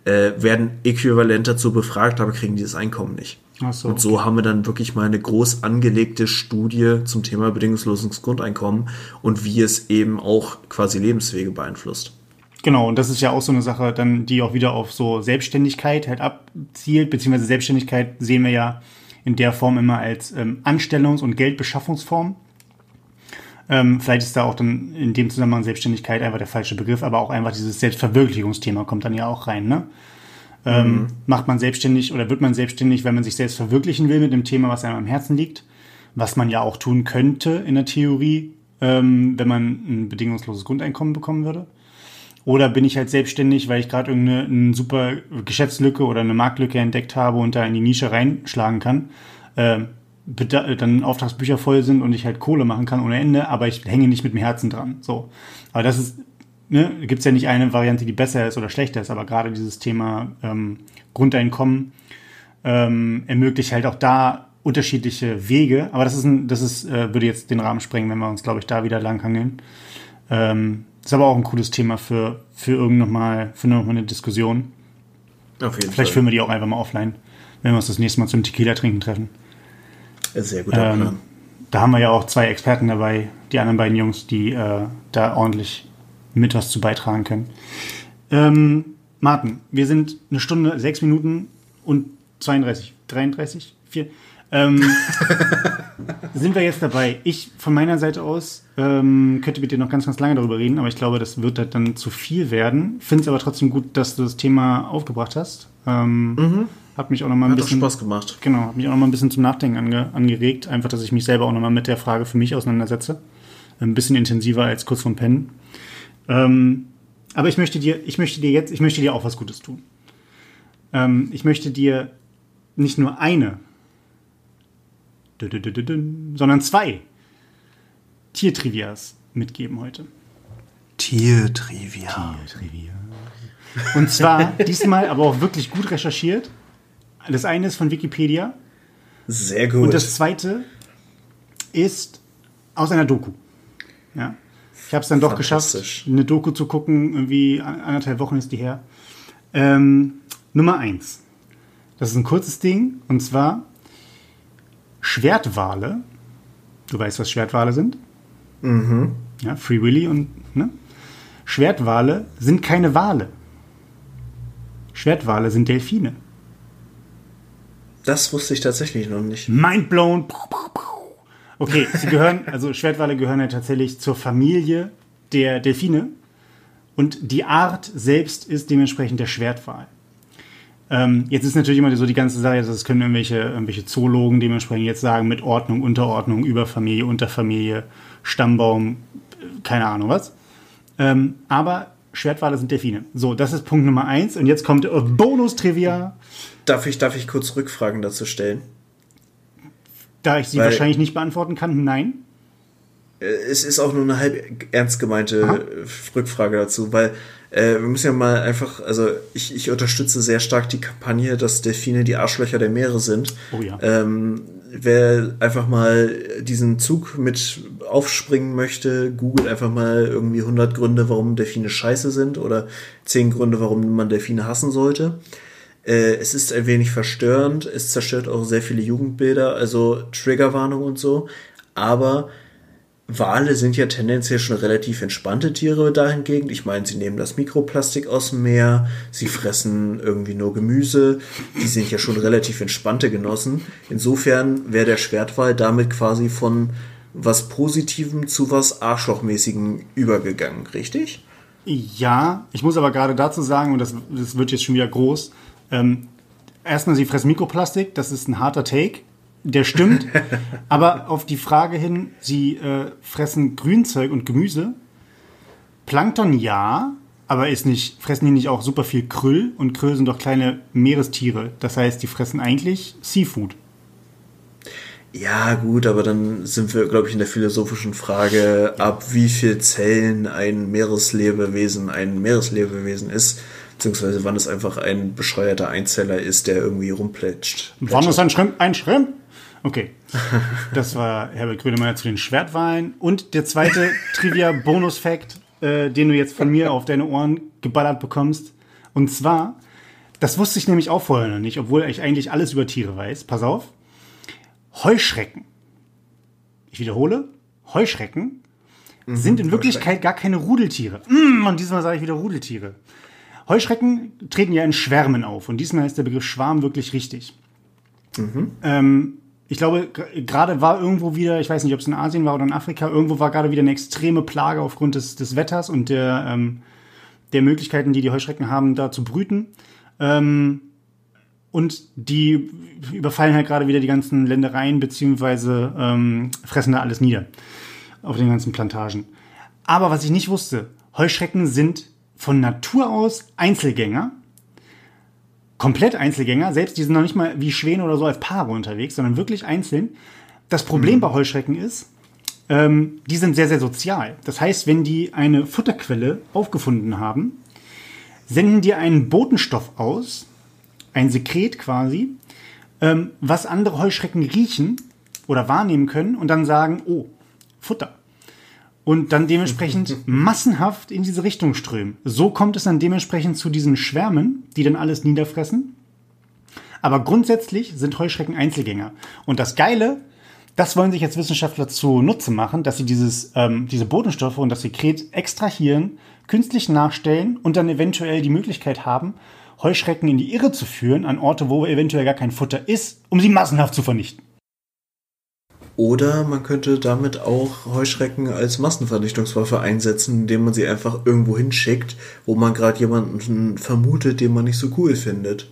äh, werden äquivalent dazu befragt, aber kriegen dieses Einkommen nicht. So, und so okay. haben wir dann wirklich mal eine groß angelegte Studie zum Thema bedingungsloses Grundeinkommen und wie es eben auch quasi Lebenswege beeinflusst. Genau, und das ist ja auch so eine Sache, dann, die auch wieder auf so Selbstständigkeit halt abzielt, beziehungsweise Selbstständigkeit sehen wir ja in der Form immer als ähm, Anstellungs- und Geldbeschaffungsform. Ähm, vielleicht ist da auch dann in dem Zusammenhang Selbstständigkeit einfach der falsche Begriff, aber auch einfach dieses Selbstverwirklichungsthema kommt dann ja auch rein. Ne? Ähm, mhm. Macht man selbstständig oder wird man selbstständig, wenn man sich selbst verwirklichen will mit dem Thema, was einem am Herzen liegt, was man ja auch tun könnte in der Theorie, ähm, wenn man ein bedingungsloses Grundeinkommen bekommen würde. Oder bin ich halt selbstständig, weil ich gerade irgendeine eine super Geschäftslücke oder eine Marktlücke entdeckt habe und da in die Nische reinschlagen kann. Äh, dann Auftragsbücher voll sind und ich halt Kohle machen kann ohne Ende, aber ich hänge nicht mit dem Herzen dran. So. Aber das ist, ne, gibt es ja nicht eine Variante, die besser ist oder schlechter ist, aber gerade dieses Thema ähm, Grundeinkommen ähm, ermöglicht halt auch da unterschiedliche Wege. Aber das ist ein, das ist, äh, würde jetzt den Rahmen sprengen, wenn wir uns, glaube ich, da wieder langhangeln. Ähm, ist aber auch ein cooles Thema für, für irgend noch mal, für noch mal eine Diskussion. Auf jeden Vielleicht Fall. führen wir die auch einfach mal offline, wenn wir uns das nächste Mal zum Tequila trinken treffen. Sehr guter ähm, Plan. Da haben wir ja auch zwei Experten dabei, die anderen beiden Jungs, die äh, da ordentlich mit was zu beitragen können. Ähm, Martin, wir sind eine Stunde, sechs Minuten und 32, 33, 4. Ähm, [LAUGHS] sind wir jetzt dabei? Ich von meiner Seite aus ähm, könnte mit dir noch ganz, ganz lange darüber reden, aber ich glaube, das wird halt dann zu viel werden. Finde es aber trotzdem gut, dass du das Thema aufgebracht hast. Ähm, mhm. Hat mich auch noch mal ein hat bisschen Spaß gemacht. Genau, hat mich auch noch mal ein bisschen zum Nachdenken ange, angeregt. Einfach, dass ich mich selber auch noch mal mit der Frage für mich auseinandersetze. Ein bisschen intensiver als kurz vom Pennen. Ähm, aber ich möchte dir, ich möchte dir jetzt, ich möchte dir auch was Gutes tun. Ähm, ich möchte dir nicht nur eine, sondern zwei Tiertrivias mitgeben heute. Tiertrivia. Tiertrivia. Und zwar diesmal aber auch wirklich gut recherchiert das eine ist von Wikipedia. Sehr gut. Und das zweite ist aus einer Doku. Ja. Ich habe es dann doch geschafft, eine Doku zu gucken. Irgendwie anderthalb Wochen ist die her. Ähm, Nummer eins. Das ist ein kurzes Ding. Und zwar Schwertwale. Du weißt, was Schwertwale sind? Mhm. Ja, Free Willy und, ne? Schwertwale sind keine Wale. Schwertwale sind Delfine. Das wusste ich tatsächlich noch nicht. Mind blown. Okay, sie gehören, [LAUGHS] also Schwertwale gehören ja tatsächlich zur Familie der Delfine. Und die Art selbst ist dementsprechend der Schwertwal. Ähm, jetzt ist natürlich immer so die ganze Sache, das können irgendwelche, irgendwelche Zoologen dementsprechend jetzt sagen mit Ordnung, Unterordnung, Überfamilie, Unterfamilie, Stammbaum, keine Ahnung was. Ähm, aber Schwertwale sind Delfine. So, das ist Punkt Nummer eins. Und jetzt kommt Bonus-Trivia. Darf ich, darf ich kurz Rückfragen dazu stellen? Da ich sie Weil, wahrscheinlich nicht beantworten kann, nein. Äh, es ist auch nur eine halb ernst gemeinte Aha. Rückfrage dazu, weil äh, wir müssen ja mal einfach, also ich, ich unterstütze sehr stark die Kampagne, dass Delfine die Arschlöcher der Meere sind. Oh ja. Ähm, wer einfach mal diesen Zug mit aufspringen möchte, googelt einfach mal irgendwie 100 Gründe, warum Delfine scheiße sind oder 10 Gründe, warum man Delfine hassen sollte. Äh, es ist ein wenig verstörend, es zerstört auch sehr viele Jugendbilder, also Triggerwarnung und so. Aber Wale sind ja tendenziell schon relativ entspannte Tiere dahingegen. Ich meine, sie nehmen das Mikroplastik aus dem Meer, sie fressen irgendwie nur Gemüse. Die sind ja schon relativ entspannte Genossen. Insofern wäre der Schwertwal damit quasi von was Positivem zu was Arschlochmäßigem übergegangen, richtig? Ja, ich muss aber gerade dazu sagen, und das, das wird jetzt schon wieder groß, ähm, erstmal, sie fressen Mikroplastik, das ist ein harter Take. Der stimmt. [LAUGHS] aber auf die Frage hin, sie äh, fressen Grünzeug und Gemüse. Plankton ja, aber ist nicht, fressen die nicht auch super viel Krüll? Und Krüll sind doch kleine Meerestiere. Das heißt, die fressen eigentlich Seafood. Ja, gut, aber dann sind wir, glaube ich, in der philosophischen Frage, ab wie viel Zellen ein Meereslebewesen ein Meereslebewesen ist, beziehungsweise wann es einfach ein bescheuerter Einzeller ist, der irgendwie rumplätscht. Wann ist ein Schrimp ein Schrimp? Okay. Das war Herbert Grönemeyer zu den Schwertwahlen. Und der zweite [LAUGHS] Trivia-Bonus-Fact, äh, den du jetzt von mir auf deine Ohren geballert bekommst. Und zwar, das wusste ich nämlich auch vorher noch nicht, obwohl ich eigentlich alles über Tiere weiß. Pass auf. Heuschrecken. Ich wiederhole, Heuschrecken sind in Wirklichkeit gar keine Rudeltiere. Mm, und diesmal sage ich wieder Rudeltiere. Heuschrecken treten ja in Schwärmen auf und diesmal ist der Begriff Schwarm wirklich richtig. Ähm, ich glaube, gerade war irgendwo wieder, ich weiß nicht, ob es in Asien war oder in Afrika, irgendwo war gerade wieder eine extreme Plage aufgrund des, des Wetters und der, ähm, der Möglichkeiten, die die Heuschrecken haben, da zu brüten. Ähm, und die überfallen halt gerade wieder die ganzen Ländereien, beziehungsweise ähm, fressen da alles nieder auf den ganzen Plantagen. Aber was ich nicht wusste, Heuschrecken sind von Natur aus Einzelgänger. Komplett Einzelgänger. Selbst die sind noch nicht mal wie Schwäne oder so als Paare unterwegs, sondern wirklich einzeln. Das Problem bei Heuschrecken ist, ähm, die sind sehr, sehr sozial. Das heißt, wenn die eine Futterquelle aufgefunden haben, senden die einen Botenstoff aus, ein Sekret quasi, ähm, was andere Heuschrecken riechen oder wahrnehmen können und dann sagen, oh, Futter. Und dann dementsprechend [LAUGHS] massenhaft in diese Richtung strömen. So kommt es dann dementsprechend zu diesen Schwärmen, die dann alles niederfressen. Aber grundsätzlich sind Heuschrecken Einzelgänger. Und das Geile, das wollen sich jetzt Wissenschaftler zunutze machen, dass sie dieses, ähm, diese Botenstoffe und das Sekret extrahieren, künstlich nachstellen und dann eventuell die Möglichkeit haben, Heuschrecken in die Irre zu führen, an Orte, wo eventuell gar kein Futter ist, um sie massenhaft zu vernichten. Oder man könnte damit auch Heuschrecken als Massenvernichtungswaffe einsetzen, indem man sie einfach irgendwo hinschickt, wo man gerade jemanden vermutet, den man nicht so cool findet.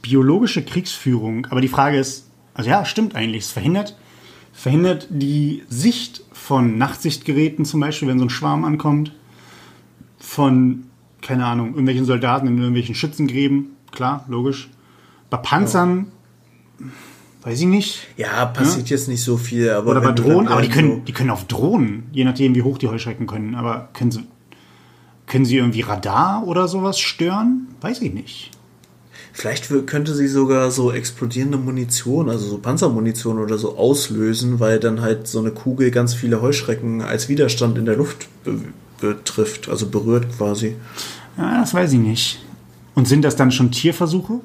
biologische Kriegsführung. Aber die Frage ist, also ja, stimmt eigentlich. Es verhindert, verhindert die Sicht von Nachtsichtgeräten zum Beispiel, wenn so ein Schwarm ankommt. Von, keine Ahnung, irgendwelchen Soldaten in irgendwelchen Schützengräben. Klar, logisch. Bei Panzern, weiß ich nicht. Ja, passiert jetzt nicht so viel, aber. Oder bei Drohnen, aber die können, die können auf Drohnen, je nachdem, wie hoch die Heuschrecken können. Aber können sie, können sie irgendwie Radar oder sowas stören? Weiß ich nicht. Vielleicht könnte sie sogar so explodierende Munition, also so Panzermunition oder so auslösen, weil dann halt so eine Kugel ganz viele Heuschrecken als Widerstand in der Luft be betrifft, also berührt quasi. Ja, das weiß ich nicht. Und sind das dann schon Tierversuche?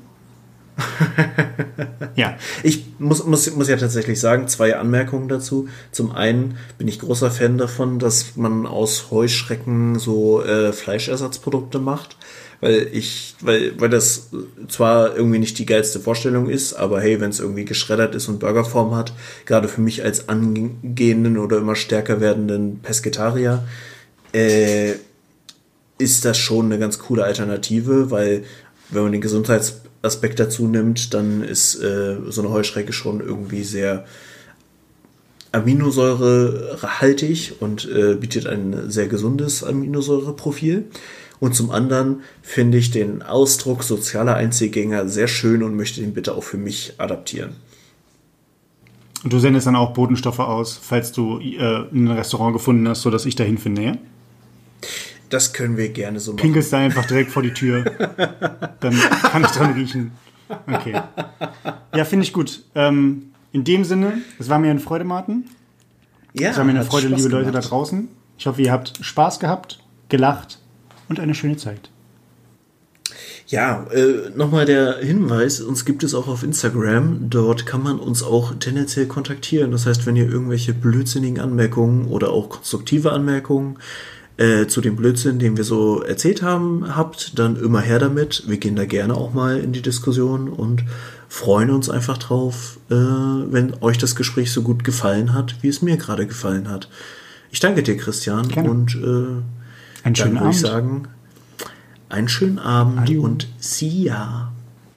[LAUGHS] ja. Ich muss, muss, muss ja tatsächlich sagen, zwei Anmerkungen dazu. Zum einen bin ich großer Fan davon, dass man aus Heuschrecken so äh, Fleischersatzprodukte macht. Weil ich, weil, weil das zwar irgendwie nicht die geilste Vorstellung ist, aber hey, wenn es irgendwie geschreddert ist und Burgerform hat, gerade für mich als angehenden oder immer stärker werdenden Pesketarier, äh, ist das schon eine ganz coole Alternative, weil wenn man den Gesundheitsaspekt dazu nimmt, dann ist äh, so eine Heuschrecke schon irgendwie sehr aminosäurehaltig und äh, bietet ein sehr gesundes Aminosäureprofil. Und zum anderen finde ich den Ausdruck sozialer Einzelgänger sehr schön und möchte den bitte auch für mich adaptieren. Du sendest dann auch Botenstoffe aus, falls du äh, ein Restaurant gefunden hast, sodass ich dahin finde, ja? Das können wir gerne so machen. Pinkelst da einfach direkt vor die Tür. Dann kann ich dran riechen. Okay. Ja, finde ich gut. Ähm, in dem Sinne, es war mir eine Freude, Martin. Ja, Es war mir eine Freude, Spaß liebe Leute da draußen. Ich hoffe, ihr habt Spaß gehabt, gelacht und eine schöne Zeit. Ja, äh, nochmal der Hinweis, uns gibt es auch auf Instagram. Dort kann man uns auch tendenziell kontaktieren. Das heißt, wenn ihr irgendwelche blödsinnigen Anmerkungen oder auch konstruktive Anmerkungen äh, zu dem Blödsinn, den wir so erzählt haben, habt, dann immer her damit. Wir gehen da gerne auch mal in die Diskussion und freuen uns einfach drauf, äh, wenn euch das Gespräch so gut gefallen hat, wie es mir gerade gefallen hat. Ich danke dir, Christian, Gerne. und äh, Einen dann schönen würde ich Abend. sagen, einen schönen Abend Adieu. und see ya.